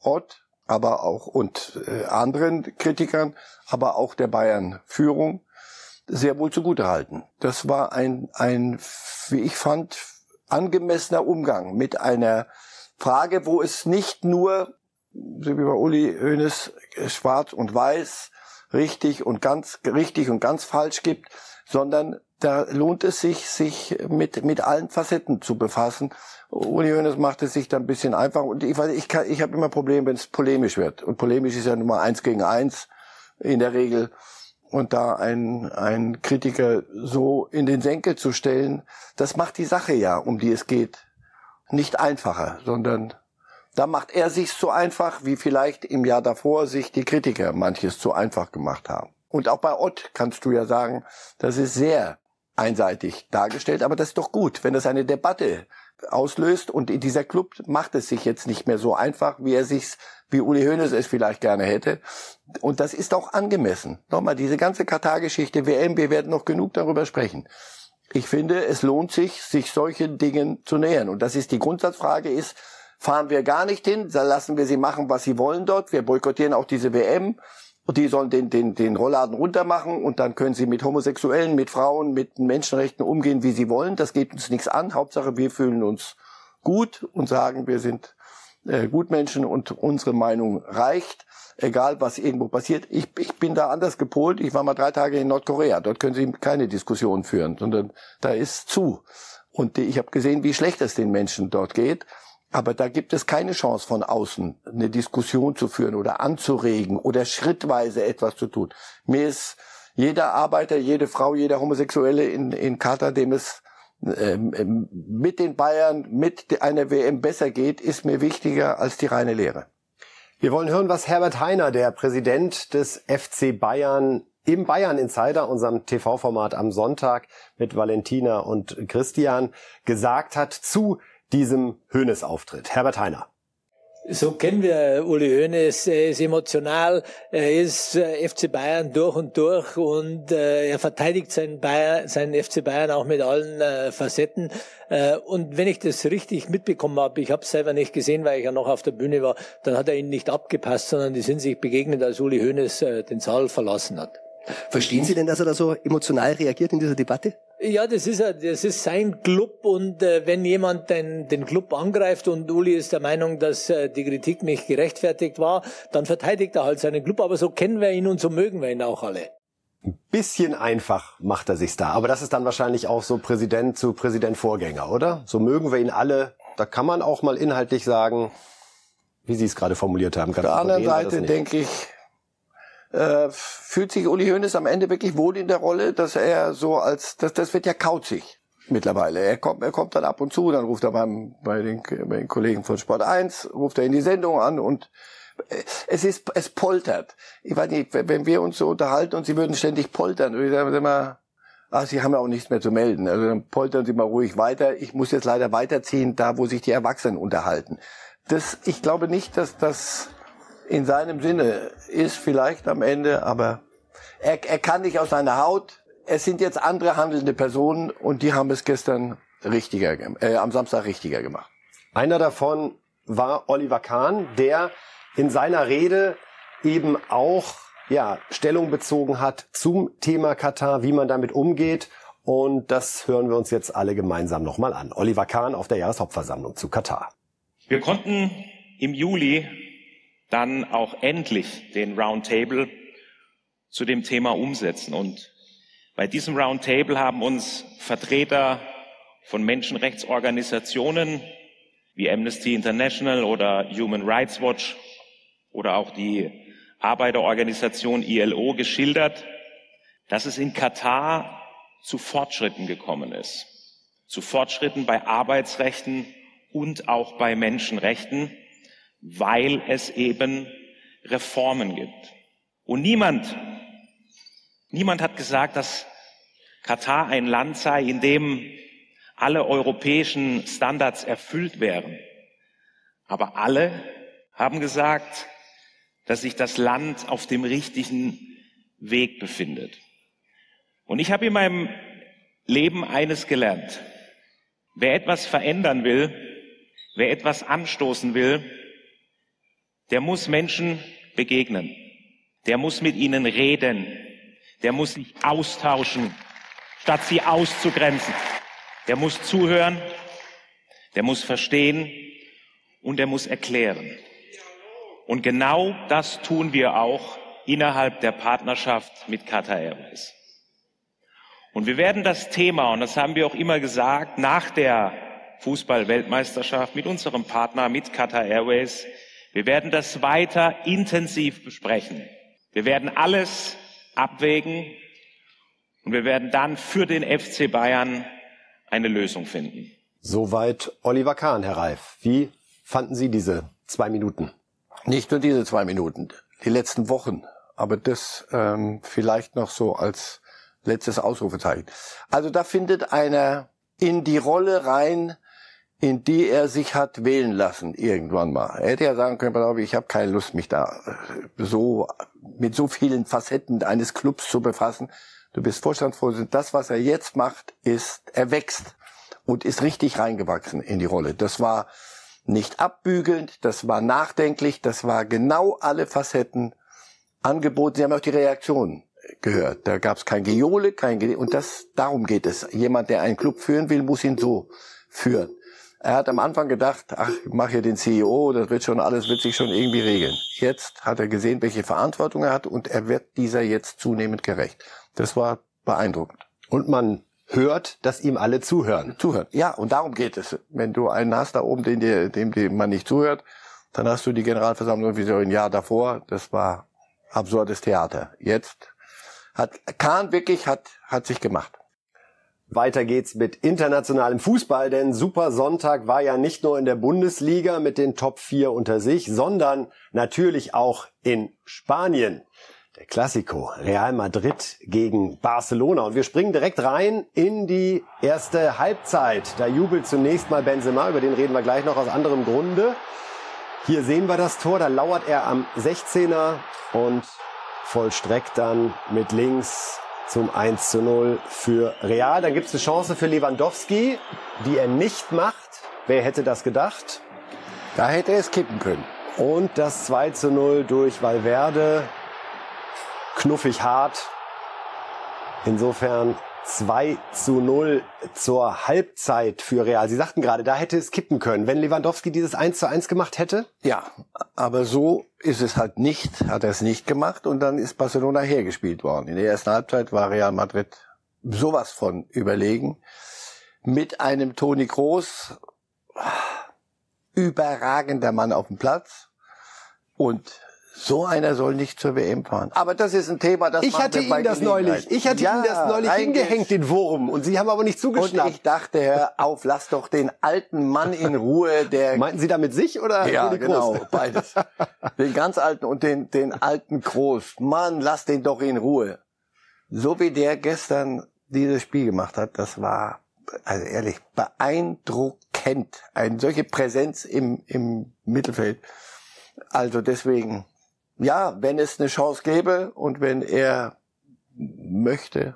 Ort, aber auch und äh, anderen Kritikern, aber auch der Bayern-Führung sehr wohl zugutehalten. Das war ein, ein, wie ich fand, angemessener Umgang mit einer Frage, wo es nicht nur, so wie bei Uli Hoeneß, schwarz und weiß, richtig und ganz richtig und ganz falsch gibt, sondern da lohnt es sich, sich mit, mit allen Facetten zu befassen. Uli Hoeneß macht es sich da ein bisschen einfach. Und ich weiß, ich, kann, ich habe immer Probleme, wenn es polemisch wird. Und polemisch ist ja Nummer eins gegen eins in der Regel. Und da ein, ein Kritiker so in den Senkel zu stellen, das macht die Sache ja, um die es geht, nicht einfacher, sondern da macht er sich so einfach, wie vielleicht im Jahr davor sich die Kritiker manches zu einfach gemacht haben. Und auch bei Ott kannst du ja sagen, das ist sehr einseitig dargestellt, aber das ist doch gut, wenn das eine Debatte auslöst und dieser Club macht es sich jetzt nicht mehr so einfach, wie er sich's, wie Uli Hoeneß es vielleicht gerne hätte. Und das ist auch angemessen. Nochmal, diese ganze Katar-Geschichte, WM, wir werden noch genug darüber sprechen. Ich finde, es lohnt sich, sich solchen Dingen zu nähern. Und das ist die Grundsatzfrage ist, fahren wir gar nicht hin, lassen wir sie machen, was sie wollen dort. Wir boykottieren auch diese WM und die sollen den, den, den Rollladen runtermachen und dann können sie mit Homosexuellen, mit Frauen, mit Menschenrechten umgehen, wie sie wollen. Das geht uns nichts an. Hauptsache, wir fühlen uns gut und sagen, wir sind äh, Gutmenschen und unsere Meinung reicht. Egal, was irgendwo passiert. Ich, ich bin da anders gepolt. Ich war mal drei Tage in Nordkorea. Dort können Sie keine Diskussion führen, sondern da ist zu. Und ich habe gesehen, wie schlecht es den Menschen dort geht. Aber da gibt es keine Chance von außen, eine Diskussion zu führen oder anzuregen oder schrittweise etwas zu tun. Mir ist jeder Arbeiter, jede Frau, jeder Homosexuelle in, in Katar, dem es ähm, mit den Bayern, mit einer WM besser geht, ist mir wichtiger als die reine Lehre. Wir wollen hören, was Herbert Heiner, der Präsident des FC Bayern, im Bayern Insider, unserem TV-Format am Sonntag mit Valentina und Christian, gesagt hat zu diesem Hönes-Auftritt. Herbert Heiner. So kennen wir Uli Hoeneß. Er ist emotional, er ist äh, FC Bayern durch und durch und äh, er verteidigt seinen, Bayern, seinen FC Bayern auch mit allen äh, Facetten. Und wenn ich das richtig mitbekommen habe, ich habe es selber nicht gesehen, weil ich ja noch auf der Bühne war, dann hat er ihn nicht abgepasst, sondern die sind sich begegnet, als Uli Hoeneß den Saal verlassen hat. Verstehen Sie denn, dass er da so emotional reagiert in dieser Debatte? Ja, das ist, das ist sein Club und äh, wenn jemand den, den Club angreift und Uli ist der Meinung, dass äh, die Kritik nicht gerechtfertigt war, dann verteidigt er halt seinen Club. Aber so kennen wir ihn und so mögen wir ihn auch alle. Ein bisschen einfach macht er sich's da. Aber das ist dann wahrscheinlich auch so Präsident zu Präsident Vorgänger, oder? So mögen wir ihn alle. Da kann man auch mal inhaltlich sagen, wie Sie es gerade formuliert haben. Auf der anderen Seite denke ich, äh, fühlt sich Uli Hoeneß am Ende wirklich wohl in der Rolle, dass er so als, das, das wird ja kauzig mittlerweile. Er kommt, er kommt dann ab und zu, dann ruft er beim, bei, den, bei den Kollegen von Sport 1, ruft er in die Sendung an und äh, es ist, es poltert. Ich weiß nicht, wenn wir uns so unterhalten und sie würden ständig poltern, würde ich sagen immer, ah, sie haben ja auch nichts mehr zu melden. Also dann poltern sie mal ruhig weiter. Ich muss jetzt leider weiterziehen, da wo sich die Erwachsenen unterhalten. Das, ich glaube nicht, dass das in seinem Sinne ist vielleicht am Ende, aber er, er kann nicht aus seiner Haut. Es sind jetzt andere handelnde Personen und die haben es gestern richtiger, äh, am Samstag richtiger gemacht. Einer davon war Oliver Kahn, der in seiner Rede eben auch ja, Stellung bezogen hat zum Thema Katar, wie man damit umgeht. Und das hören wir uns jetzt alle gemeinsam nochmal an. Oliver Kahn auf der Jahreshauptversammlung zu Katar. Wir konnten im Juli dann auch endlich den Roundtable zu dem Thema umsetzen. Und bei diesem Roundtable haben uns Vertreter von Menschenrechtsorganisationen wie Amnesty International oder Human Rights Watch oder auch die Arbeiterorganisation ILO geschildert, dass es in Katar zu Fortschritten gekommen ist. Zu Fortschritten bei Arbeitsrechten und auch bei Menschenrechten weil es eben Reformen gibt. Und niemand, niemand hat gesagt, dass Katar ein Land sei, in dem alle europäischen Standards erfüllt wären. Aber alle haben gesagt, dass sich das Land auf dem richtigen Weg befindet. Und ich habe in meinem Leben eines gelernt. Wer etwas verändern will, wer etwas anstoßen will, der muss Menschen begegnen. Der muss mit ihnen reden. Der muss sich austauschen, statt sie auszugrenzen. Der muss zuhören. Der muss verstehen und er muss erklären. Und genau das tun wir auch innerhalb der Partnerschaft mit Qatar Airways. Und wir werden das Thema, und das haben wir auch immer gesagt, nach der Fußball-Weltmeisterschaft mit unserem Partner, mit Qatar Airways, wir werden das weiter intensiv besprechen. Wir werden alles abwägen und wir werden dann für den FC Bayern eine Lösung finden. Soweit Oliver Kahn, Herr Reif. Wie fanden Sie diese zwei Minuten? Nicht nur diese zwei Minuten, die letzten Wochen, aber das ähm, vielleicht noch so als letztes Ausrufezeichen. Also da findet einer in die Rolle rein, in die er sich hat wählen lassen irgendwann mal. Er hätte ja sagen können, pass ich habe keine Lust, mich da äh, so mit so vielen Facetten eines Clubs zu befassen. Du bist Vorstandsvorsitzender. Das, was er jetzt macht, ist, er wächst und ist richtig reingewachsen in die Rolle. Das war nicht abbügelnd, das war nachdenklich, das war genau alle Facetten angeboten. Sie haben auch die Reaktion gehört. Da gab es kein Geole, kein Ge und das darum geht es. Jemand, der einen Club führen will, muss ihn so führen. Er hat am Anfang gedacht, ach, ich mache hier den CEO, das wird schon alles, wird sich schon irgendwie regeln. Jetzt hat er gesehen, welche Verantwortung er hat und er wird dieser jetzt zunehmend gerecht. Das war beeindruckend. Und man hört, dass ihm alle zuhören. Zuhören. Ja, und darum geht es. Wenn du einen hast da oben, den dir, dem, dem man nicht zuhört, dann hast du die Generalversammlung wie so ein Jahr davor. Das war absurdes Theater. Jetzt hat Kahn wirklich hat, hat sich gemacht. Weiter geht's mit internationalem Fußball, denn Super Sonntag war ja nicht nur in der Bundesliga mit den Top 4 unter sich, sondern natürlich auch in Spanien. Der Klassiko Real Madrid gegen Barcelona. Und wir springen direkt rein in die erste Halbzeit. Da jubelt zunächst mal Benzema, über den reden wir gleich noch aus anderem Grunde. Hier sehen wir das Tor, da lauert er am 16er und vollstreckt dann mit links zum 1 zu 0 für Real. Dann gibt es eine Chance für Lewandowski, die er nicht macht. Wer hätte das gedacht? Da hätte er es kippen können. Und das 2 zu 0 durch Valverde. Knuffig hart. Insofern 2 zu 0 zur Halbzeit für Real. Sie sagten gerade, da hätte es kippen können, wenn Lewandowski dieses 1 zu 1 gemacht hätte? Ja, aber so ist es halt nicht, hat er es nicht gemacht und dann ist Barcelona hergespielt worden. In der ersten Halbzeit war Real Madrid sowas von überlegen. Mit einem Toni Kroos, überragender Mann auf dem Platz und so einer soll nicht zur WM fahren. Aber das ist ein Thema, das ich hatte ihm das neulich. Ich hatte ja, ihm das neulich hingehängt, den Wurm, und Sie haben aber nicht zugeschnappt. Und ich dachte, hör auf, lass doch den alten Mann in Ruhe. Der meinten Sie damit sich oder ja, genau, beides. Den ganz alten und den den alten Groß. Mann, lass den doch in Ruhe. So wie der gestern dieses Spiel gemacht hat, das war also ehrlich beeindruckend. Eine solche Präsenz im im Mittelfeld. Also deswegen ja, wenn es eine Chance gäbe und wenn er möchte,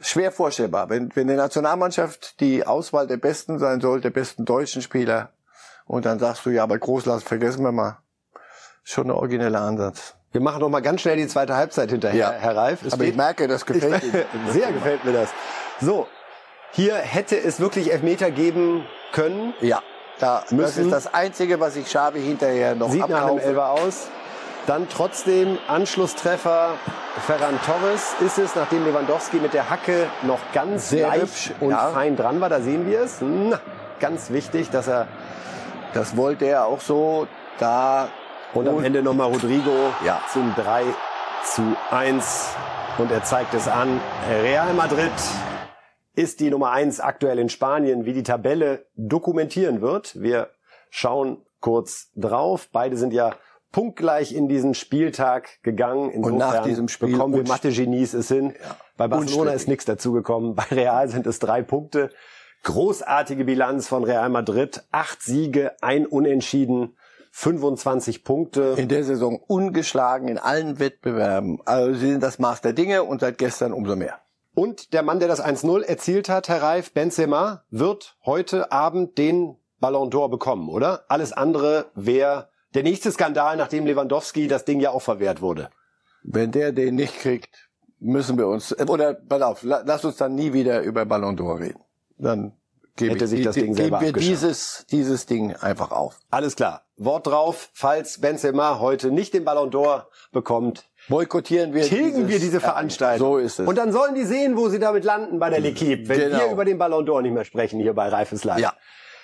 schwer vorstellbar. Wenn, wenn die Nationalmannschaft die Auswahl der Besten sein soll, der besten deutschen Spieler, und dann sagst du, ja, aber Großlass vergessen wir mal. Schon ein origineller Ansatz. Wir machen noch mal ganz schnell die zweite Halbzeit hinterher, ja. Herr Reif. Es aber ich merke, das gefällt Ihnen. Sehr gefällt mir das. So, hier hätte es wirklich Elfmeter geben können. Ja, da, das ist das Einzige, was ich Schabi hinterher noch Sieht abkaufe. nach einem Elfer aus. Dann trotzdem Anschlusstreffer Ferran Torres ist es, nachdem Lewandowski mit der Hacke noch ganz Sehr leicht hübsch, und ja. fein dran war. Da sehen wir es. Na, ganz wichtig, dass er... Das wollte er auch so. Da und am Ende nochmal Rodrigo ja. zum 3 zu 1. Und er zeigt es an. Real Madrid ist die Nummer 1 aktuell in Spanien, wie die Tabelle dokumentieren wird. Wir schauen kurz drauf. Beide sind ja punktgleich in diesen Spieltag gegangen. Insofern und nach diesem Spiel bekommen wir Mathe-Genies es hin. Ja, Bei Barcelona ist nichts dazugekommen. Bei Real sind es drei Punkte. Großartige Bilanz von Real Madrid. Acht Siege, ein Unentschieden. 25 Punkte. In der Saison ungeschlagen in allen Wettbewerben. Also sie sind das Maß der Dinge und seit gestern umso mehr. Und der Mann, der das 1-0 erzielt hat, Herr Reif, Benzema, wird heute Abend den Ballon d'Or bekommen, oder? Alles andere wäre der nächste Skandal, nachdem Lewandowski das Ding ja auch verwehrt wurde. Wenn der den nicht kriegt, müssen wir uns, oder, pass auf, lass uns dann nie wieder über Ballon d'Or reden. Dann gebe Hätte sich das Ding selber geben wir dieses, dieses Ding einfach auf. Alles klar. Wort drauf, falls Benzema heute nicht den Ballon d'Or bekommt, boykottieren wir tilgen dieses, wir diese Veranstaltung. So ist es. Und dann sollen die sehen, wo sie damit landen bei der L'Equipe, wenn genau. wir über den Ballon d'Or nicht mehr sprechen hier bei Reifes Live. Ja.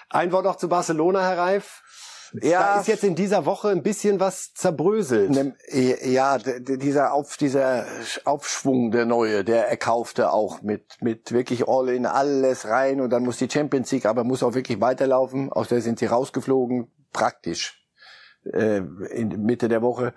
Ein Wort noch zu Barcelona, Herr Reif. Ja, da ist jetzt in dieser Woche ein bisschen was zerbröselt. Ne, ja, dieser Auf, dieser Aufschwung, der neue, der erkaufte auch mit, mit wirklich all in alles rein und dann muss die Champions League, aber muss auch wirklich weiterlaufen. Aus der sind sie rausgeflogen, praktisch, äh, in Mitte der Woche.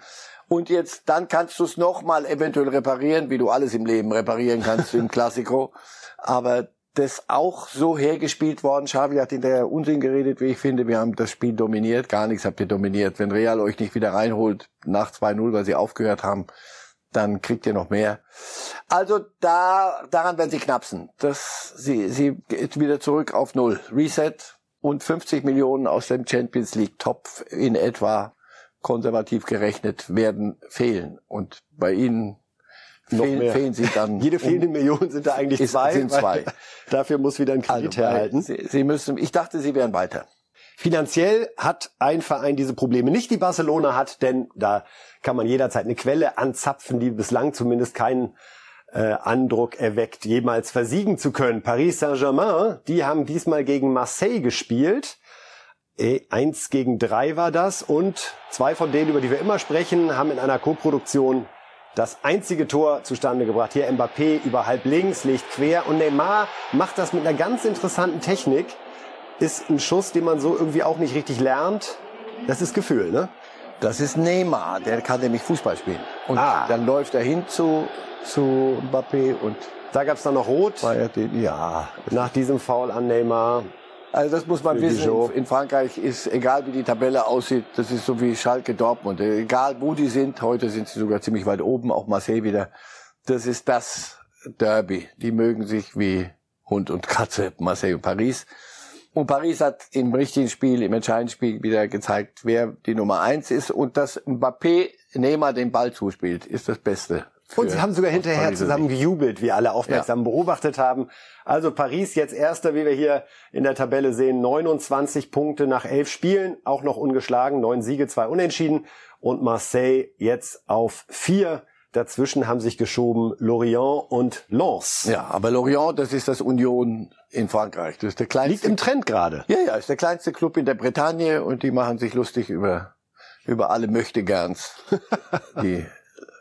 Und jetzt, dann kannst du es nochmal eventuell reparieren, wie du alles im Leben reparieren kannst im Klassiko. Aber das auch so hergespielt worden. Xavi hat in der Unsinn geredet, wie ich finde. Wir haben das Spiel dominiert. Gar nichts habt ihr dominiert. Wenn Real euch nicht wieder reinholt nach 2-0, weil sie aufgehört haben, dann kriegt ihr noch mehr. Also da, daran werden sie knapsen. Das, sie, sie geht wieder zurück auf Null. Reset und 50 Millionen aus dem Champions League Topf in etwa konservativ gerechnet werden fehlen. Und bei ihnen noch fehlen, mehr. fehlen sie dann. Jede fehlende um, Million sind da eigentlich ist, zwei. Sind zwei. Dafür muss wieder ein Kredit also, herhalten. Sie, sie müssen, ich dachte, sie wären weiter. Finanziell hat ein Verein diese Probleme nicht, die Barcelona hat, denn da kann man jederzeit eine Quelle anzapfen, die bislang zumindest keinen äh, Andruck erweckt, jemals versiegen zu können. Paris Saint-Germain, die haben diesmal gegen Marseille gespielt. E eins gegen drei war das und zwei von denen, über die wir immer sprechen, haben in einer Koproduktion das einzige Tor zustande gebracht. Hier Mbappé über halb links, legt quer und Neymar macht das mit einer ganz interessanten Technik. Ist ein Schuss, den man so irgendwie auch nicht richtig lernt. Das ist Gefühl, ne? Das ist Neymar, der kann nämlich Fußball spielen. Und Ah. dann läuft er hin zu, zu Mbappé und Da gab's dann noch Rot den. Ja, nach diesem Foul an Neymar. Also das muss man wissen. In Frankreich ist, egal wie die Tabelle aussieht, das ist so wie Schalke Dortmund. Egal wo die sind, heute sind sie sogar ziemlich weit oben, auch Marseille wieder. Das ist das Derby. Die mögen sich wie Hund und Katze, Marseille und Paris. Und Paris hat im richtigen Spiel, im entscheidenden Spiel wieder gezeigt, wer die Nummer eins ist. Und dass Mbappé Neymar den Ball zuspielt, ist das Beste. Und sie haben sogar hinterher zusammen gejubelt, wie alle aufmerksam beobachtet haben. Also Paris jetzt erster, wie wir hier in der Tabelle sehen, 29 Punkte nach elf Spielen, auch noch ungeschlagen, neun Siege, zwei Unentschieden. Und Marseille jetzt auf vier. Dazwischen haben sich geschoben Lorient und Lens. Ja, aber Lorient, das ist das Union in Frankreich. Das ist der kleinste. Liegt im Trend gerade. Ja, ja, ist der kleinste Club in der Bretagne und die machen sich lustig über, über alle Möchtegerns, die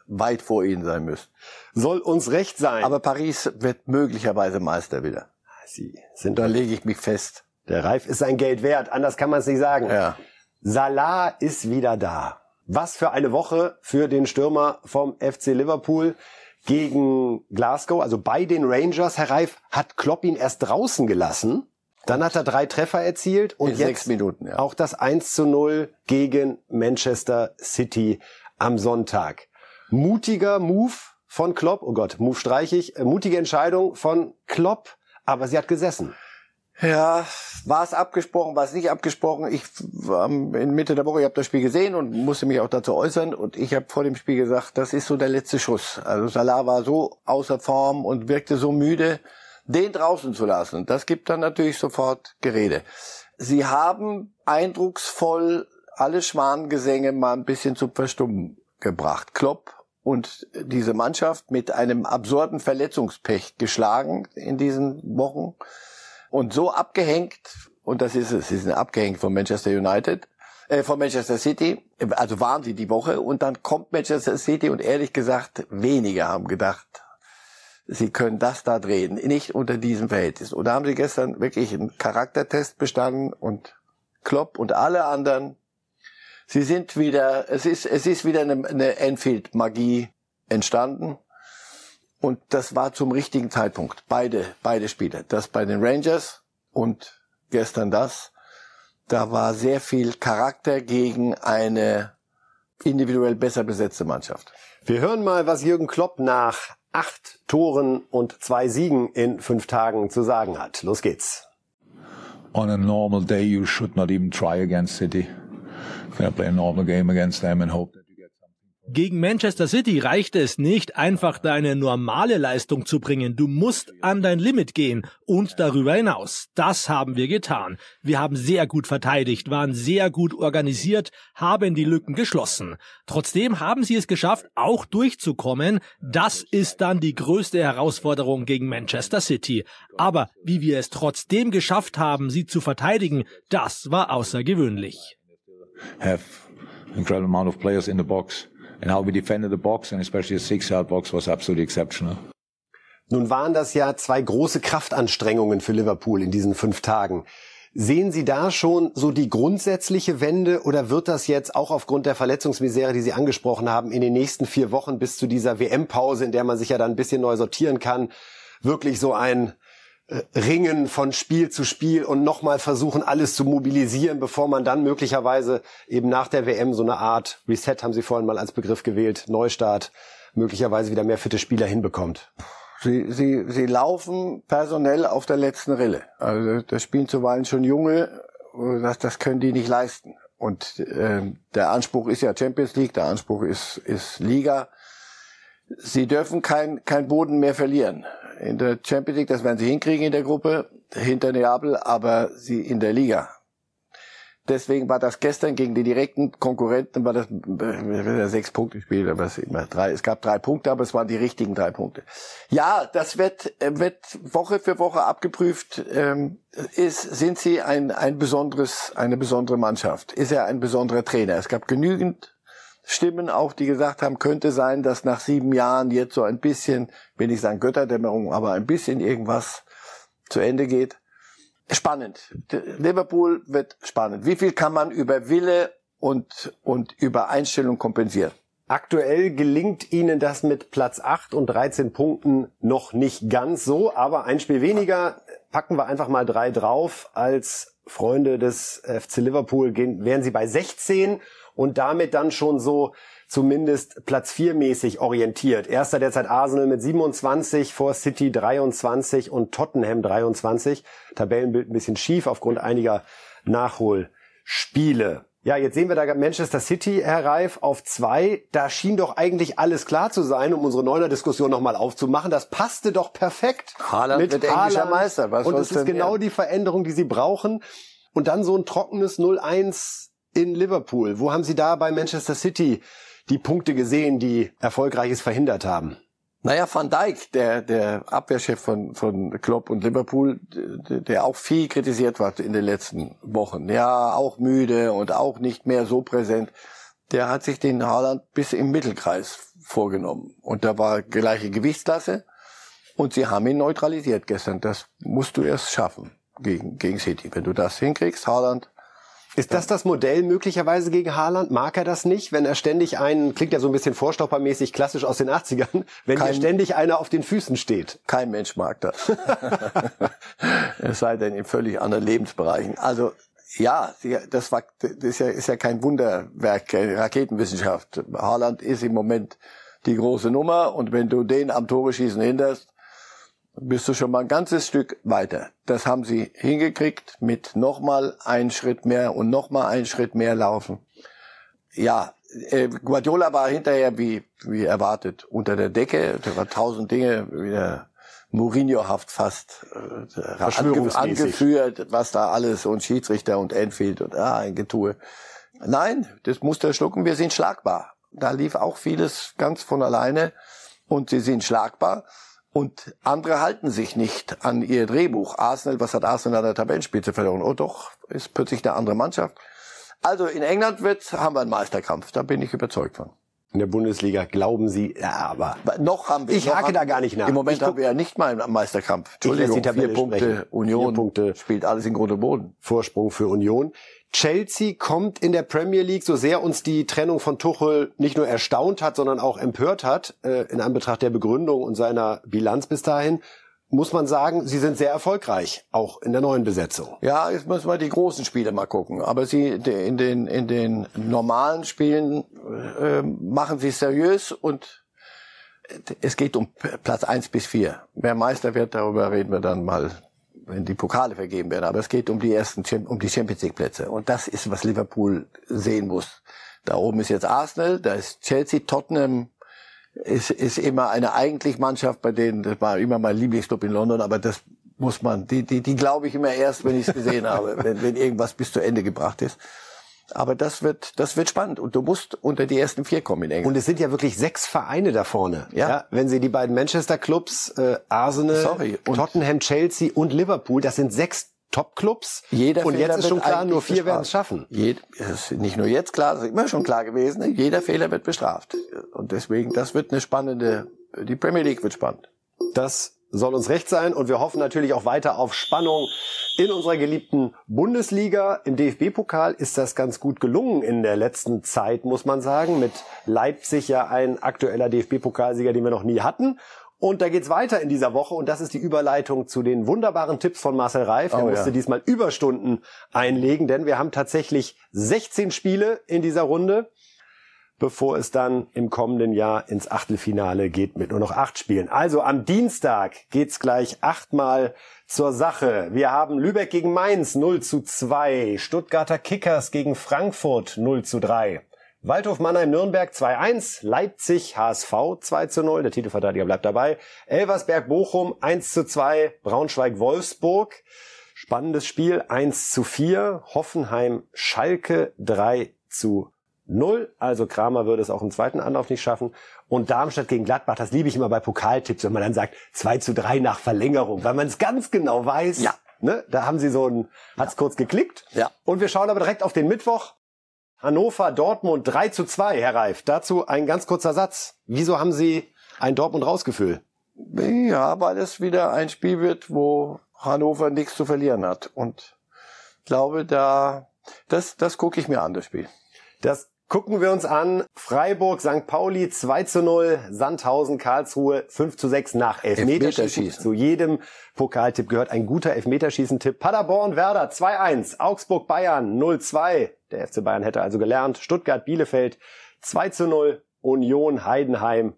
weit vor ihnen sein müssen. Soll uns recht sein. Aber Paris wird möglicherweise Meister wieder. sie sind Da lege ich mich fest. Der Reif ist sein Geld wert, anders kann man es nicht sagen. Ja. Salah ist wieder da. Was für eine Woche für den Stürmer vom FC Liverpool gegen Glasgow, also bei den Rangers. Herr Reif, hat Klopp ihn erst draußen gelassen. Dann hat er drei Treffer erzielt und In jetzt Minuten, ja. auch das 1 zu 0 gegen Manchester City am Sonntag. Mutiger Move von Klopp, oh Gott, Move streiche ich, äh, mutige Entscheidung von Klopp, aber sie hat gesessen. Ja, war es abgesprochen, war es nicht abgesprochen. Ich war in Mitte der Woche, ich habe das Spiel gesehen und musste mich auch dazu äußern. Und ich habe vor dem Spiel gesagt, das ist so der letzte Schuss. Also Salah war so außer Form und wirkte so müde, den draußen zu lassen. Das gibt dann natürlich sofort Gerede. Sie haben eindrucksvoll alle Schwanengesänge mal ein bisschen zum Verstummen gebracht. Klopp und diese Mannschaft mit einem absurden Verletzungspech geschlagen in diesen Wochen und so abgehängt, und das ist es, sie sind abgehängt von Manchester United, äh, von Manchester City, also waren sie die Woche, und dann kommt Manchester City und ehrlich gesagt, wenige haben gedacht, sie können das da drehen, nicht unter diesem Verhältnis. Und da haben sie gestern wirklich einen Charaktertest bestanden und Klopp und alle anderen, sie sind wieder, es ist, es ist wieder eine, eine Enfield-Magie entstanden. Und das war zum richtigen Zeitpunkt. Beide, beide Spiele. Das bei den Rangers und gestern das. Da war sehr viel Charakter gegen eine individuell besser besetzte Mannschaft. Wir hören mal, was Jürgen Klopp nach acht Toren und zwei Siegen in fünf Tagen zu sagen hat. Los geht's. on a normal day, you should not even try against City. Gegen Manchester City reicht es nicht, einfach deine normale Leistung zu bringen. Du musst an dein Limit gehen und darüber hinaus. Das haben wir getan. Wir haben sehr gut verteidigt, waren sehr gut organisiert, haben die Lücken geschlossen. Trotzdem haben sie es geschafft, auch durchzukommen. Das ist dann die größte Herausforderung gegen Manchester City. Aber wie wir es trotzdem geschafft haben, sie zu verteidigen, das war außergewöhnlich. Have incredible amount of players in the box. And how we defended the box and especially the six-yard box was absolutely exceptional. Nun waren das ja zwei große Kraftanstrengungen für Liverpool in diesen fünf Tagen. Sehen Sie da schon so die grundsätzliche Wende oder wird das jetzt auch aufgrund der Verletzungsmisere, die Sie angesprochen haben, in den nächsten vier Wochen bis zu dieser WM-Pause, in der man sich ja dann ein bisschen neu sortieren kann, wirklich so ein Ringen von Spiel zu Spiel und nochmal versuchen, alles zu mobilisieren, bevor man dann möglicherweise eben nach der WM so eine Art Reset, haben Sie vorhin mal als Begriff gewählt, Neustart, möglicherweise wieder mehr fitte Spieler hinbekommt? Sie, sie, sie laufen personell auf der letzten Rille. Also da spielen zuweilen schon Junge, das, das können die nicht leisten. Und ähm, der Anspruch ist ja Champions League, der Anspruch ist, ist Liga. Sie dürfen kein, kein Boden mehr verlieren. In der Champions League, das werden sie hinkriegen in der Gruppe, hinter Neapel, aber sie in der Liga. Deswegen war das gestern gegen die direkten Konkurrenten war das äh, sechs Punkte Spiel, aber es immer drei. Es gab drei Punkte, aber es waren die richtigen drei Punkte. Ja, das wird äh, wird Woche für Woche abgeprüft. Ähm, ist sind sie ein ein besonderes eine besondere Mannschaft? Ist er ein besonderer Trainer? Es gab genügend Stimmen auch, die gesagt haben, könnte sein, dass nach sieben Jahren jetzt so ein bisschen, will ich sagen Götterdämmerung, aber ein bisschen irgendwas zu Ende geht spannend. Liverpool wird spannend. Wie viel kann man über Wille und, und über Einstellung kompensieren? Aktuell gelingt ihnen das mit Platz 8 und 13 Punkten noch nicht ganz so, aber ein Spiel weniger packen wir einfach mal drei drauf. Als Freunde des FC Liverpool gehen, wären sie bei 16 und damit dann schon so zumindest Platz 4 mäßig orientiert. Erster derzeit Arsenal mit 27, vor City 23 und Tottenham 23. Tabellenbild ein bisschen schief aufgrund einiger Nachholspiele. Ja, jetzt sehen wir da Manchester City, Herr Reif, auf zwei. Da schien doch eigentlich alles klar zu sein, um unsere Neuner-Diskussion nochmal aufzumachen. Das passte doch perfekt. Haaland mit wird englischer Meister. Was und es ist genau mehr? die Veränderung, die Sie brauchen. Und dann so ein trockenes 0-1 in Liverpool. Wo haben Sie da bei Manchester City die Punkte gesehen, die Erfolgreiches verhindert haben? Naja, Van Dijk, der, der Abwehrchef von, von Klopp und Liverpool, der, auch viel kritisiert wird in den letzten Wochen. Ja, auch müde und auch nicht mehr so präsent. Der hat sich den Haaland bis im Mittelkreis vorgenommen. Und da war gleiche Gewichtsklasse. Und sie haben ihn neutralisiert gestern. Das musst du erst schaffen gegen, gegen City. Wenn du das hinkriegst, Haaland, ist das das Modell möglicherweise gegen Haaland? Mag er das nicht, wenn er ständig einen, klingt ja so ein bisschen vorstoppermäßig klassisch aus den 80ern, wenn kein, ständig einer auf den Füßen steht? Kein Mensch mag das. es sei denn in völlig anderen Lebensbereichen. Also ja, das, war, das ist, ja, ist ja kein Wunderwerk, keine Raketenwissenschaft. Haaland ist im Moment die große Nummer und wenn du den am Tore schießen hinderst, bist du schon mal ein ganzes Stück weiter. Das haben sie hingekriegt mit nochmal einen Schritt mehr und nochmal einen Schritt mehr laufen. Ja, äh, Guardiola war hinterher wie, wie erwartet unter der Decke. Da war tausend Dinge wieder Mourinho-haft fast äh, angeführt, was da alles und Schiedsrichter und Enfield und ah, ein Getue. Nein, das muss der schlucken. Wir sind schlagbar. Da lief auch vieles ganz von alleine und sie sind schlagbar. Und andere halten sich nicht an ihr Drehbuch. Arsenal, was hat Arsenal an der Tabellenspitze verloren? Oh doch, ist plötzlich eine andere Mannschaft. Also in England wird, haben wir einen Meisterkampf. Da bin ich überzeugt von. In der Bundesliga glauben Sie, ja, aber noch haben wir. Ich hake da gar nicht nach. Im Moment haben wir ja nicht mal einen Meisterkampf. Entschuldigung, vier Punkte sprechen. Union vier Punkte spielt alles in Grund und Boden. Vorsprung für Union. Chelsea kommt in der Premier League, so sehr uns die Trennung von Tuchel nicht nur erstaunt hat, sondern auch empört hat, äh, in Anbetracht der Begründung und seiner Bilanz bis dahin, muss man sagen, sie sind sehr erfolgreich, auch in der neuen Besetzung. Ja, jetzt müssen wir die großen Spiele mal gucken. Aber sie in den, in den normalen Spielen äh, machen sie seriös und es geht um Platz eins bis vier. Wer Meister wird, darüber reden wir dann mal wenn die Pokale vergeben werden. Aber es geht um die ersten, um die Champions League Plätze. Und das ist, was Liverpool sehen muss. Da oben ist jetzt Arsenal, da ist Chelsea, Tottenham ist, ist immer eine eigentlich Mannschaft, bei denen, das war immer mein Lieblingsclub in London, aber das muss man, die, die, die glaube ich immer erst, wenn ich es gesehen habe, wenn, wenn irgendwas bis zu Ende gebracht ist. Aber das wird, das wird spannend. Und du musst unter die ersten vier kommen in England. Und es sind ja wirklich sechs Vereine da vorne. Ja. ja wenn Sie die beiden Manchester Clubs, äh, Arsenal, Sorry. Tottenham, Chelsea und Liverpool, das sind sechs Top-Clubs. Jeder und Fehler jetzt ist schon klar, nur vier werden es schaffen. Jed, ist nicht nur jetzt klar, das ist immer schon klar gewesen. Jeder Fehler wird bestraft. Und deswegen, das wird eine spannende, die Premier League wird spannend. Das soll uns recht sein und wir hoffen natürlich auch weiter auf Spannung in unserer geliebten Bundesliga. Im DFB-Pokal ist das ganz gut gelungen in der letzten Zeit, muss man sagen. Mit Leipzig ja ein aktueller DFB-Pokalsieger, den wir noch nie hatten. Und da geht's weiter in dieser Woche und das ist die Überleitung zu den wunderbaren Tipps von Marcel Reif. Er oh, musste ja. diesmal Überstunden einlegen, denn wir haben tatsächlich 16 Spiele in dieser Runde bevor es dann im kommenden Jahr ins Achtelfinale geht mit nur noch acht Spielen. Also am Dienstag geht's gleich achtmal zur Sache. Wir haben Lübeck gegen Mainz 0 zu 2, Stuttgarter Kickers gegen Frankfurt 0 zu 3. Waldhof Mannheim Nürnberg 2-1, Leipzig HSV 2 zu 0, der Titelverteidiger bleibt dabei. Elversberg Bochum 1 zu 2, Braunschweig Wolfsburg. Spannendes Spiel, 1 zu 4. Hoffenheim, Schalke 3 zu 0. Also Kramer würde es auch im zweiten Anlauf nicht schaffen. Und Darmstadt gegen Gladbach, das liebe ich immer bei Pokaltipps, wenn man dann sagt 2 zu 3 nach Verlängerung, weil man es ganz genau weiß. Ja. Ne? Da haben sie so ein, hat's ja. kurz geklickt. Ja. Und wir schauen aber direkt auf den Mittwoch. Hannover, Dortmund 3 zu 2, Herr Reif. Dazu ein ganz kurzer Satz. Wieso haben Sie ein Dortmund-Rausgefühl? Ja, weil es wieder ein Spiel wird, wo Hannover nichts zu verlieren hat. Und glaube, da, das, das gucke ich mir an, das Spiel. Das gucken wir uns an. Freiburg, St. Pauli 2 zu 0, Sandhausen, Karlsruhe 5 zu 6 nach Elfmeterschießen. Elfmeterschießen. Zu jedem Pokaltipp gehört ein guter Elfmeterschießen-Tipp. Paderborn, Werder 2-1, Augsburg, Bayern 0-2. Der FC Bayern hätte also gelernt. Stuttgart, Bielefeld 2 zu 0, Union, Heidenheim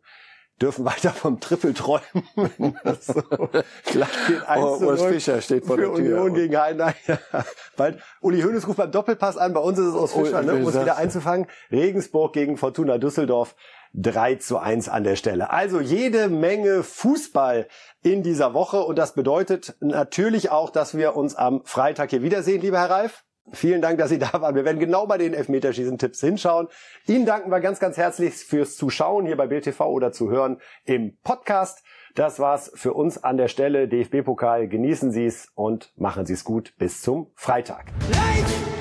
dürfen weiter vom Triple träumen. so. Gleich geht 1 oh, Urs Fischer steht vor der Tür. Union gegen Heidenheim. Bald. Uli Hoeneß ruft beim Doppelpass an. Bei uns ist es aus Fischer, ne, um es wieder einzufangen. Regensburg gegen Fortuna Düsseldorf. 3 zu 1 an der Stelle. Also jede Menge Fußball in dieser Woche und das bedeutet natürlich auch, dass wir uns am Freitag hier wiedersehen, lieber Herr Reif. Vielen Dank, dass Sie da waren. Wir werden genau bei den Elfmeterschießen-Tipps hinschauen. Ihnen danken wir ganz, ganz herzlich fürs Zuschauen hier bei Bild oder zu hören im Podcast. Das war's für uns an der Stelle. DFB-Pokal. Genießen Sie es und machen Sie es gut. Bis zum Freitag. Light!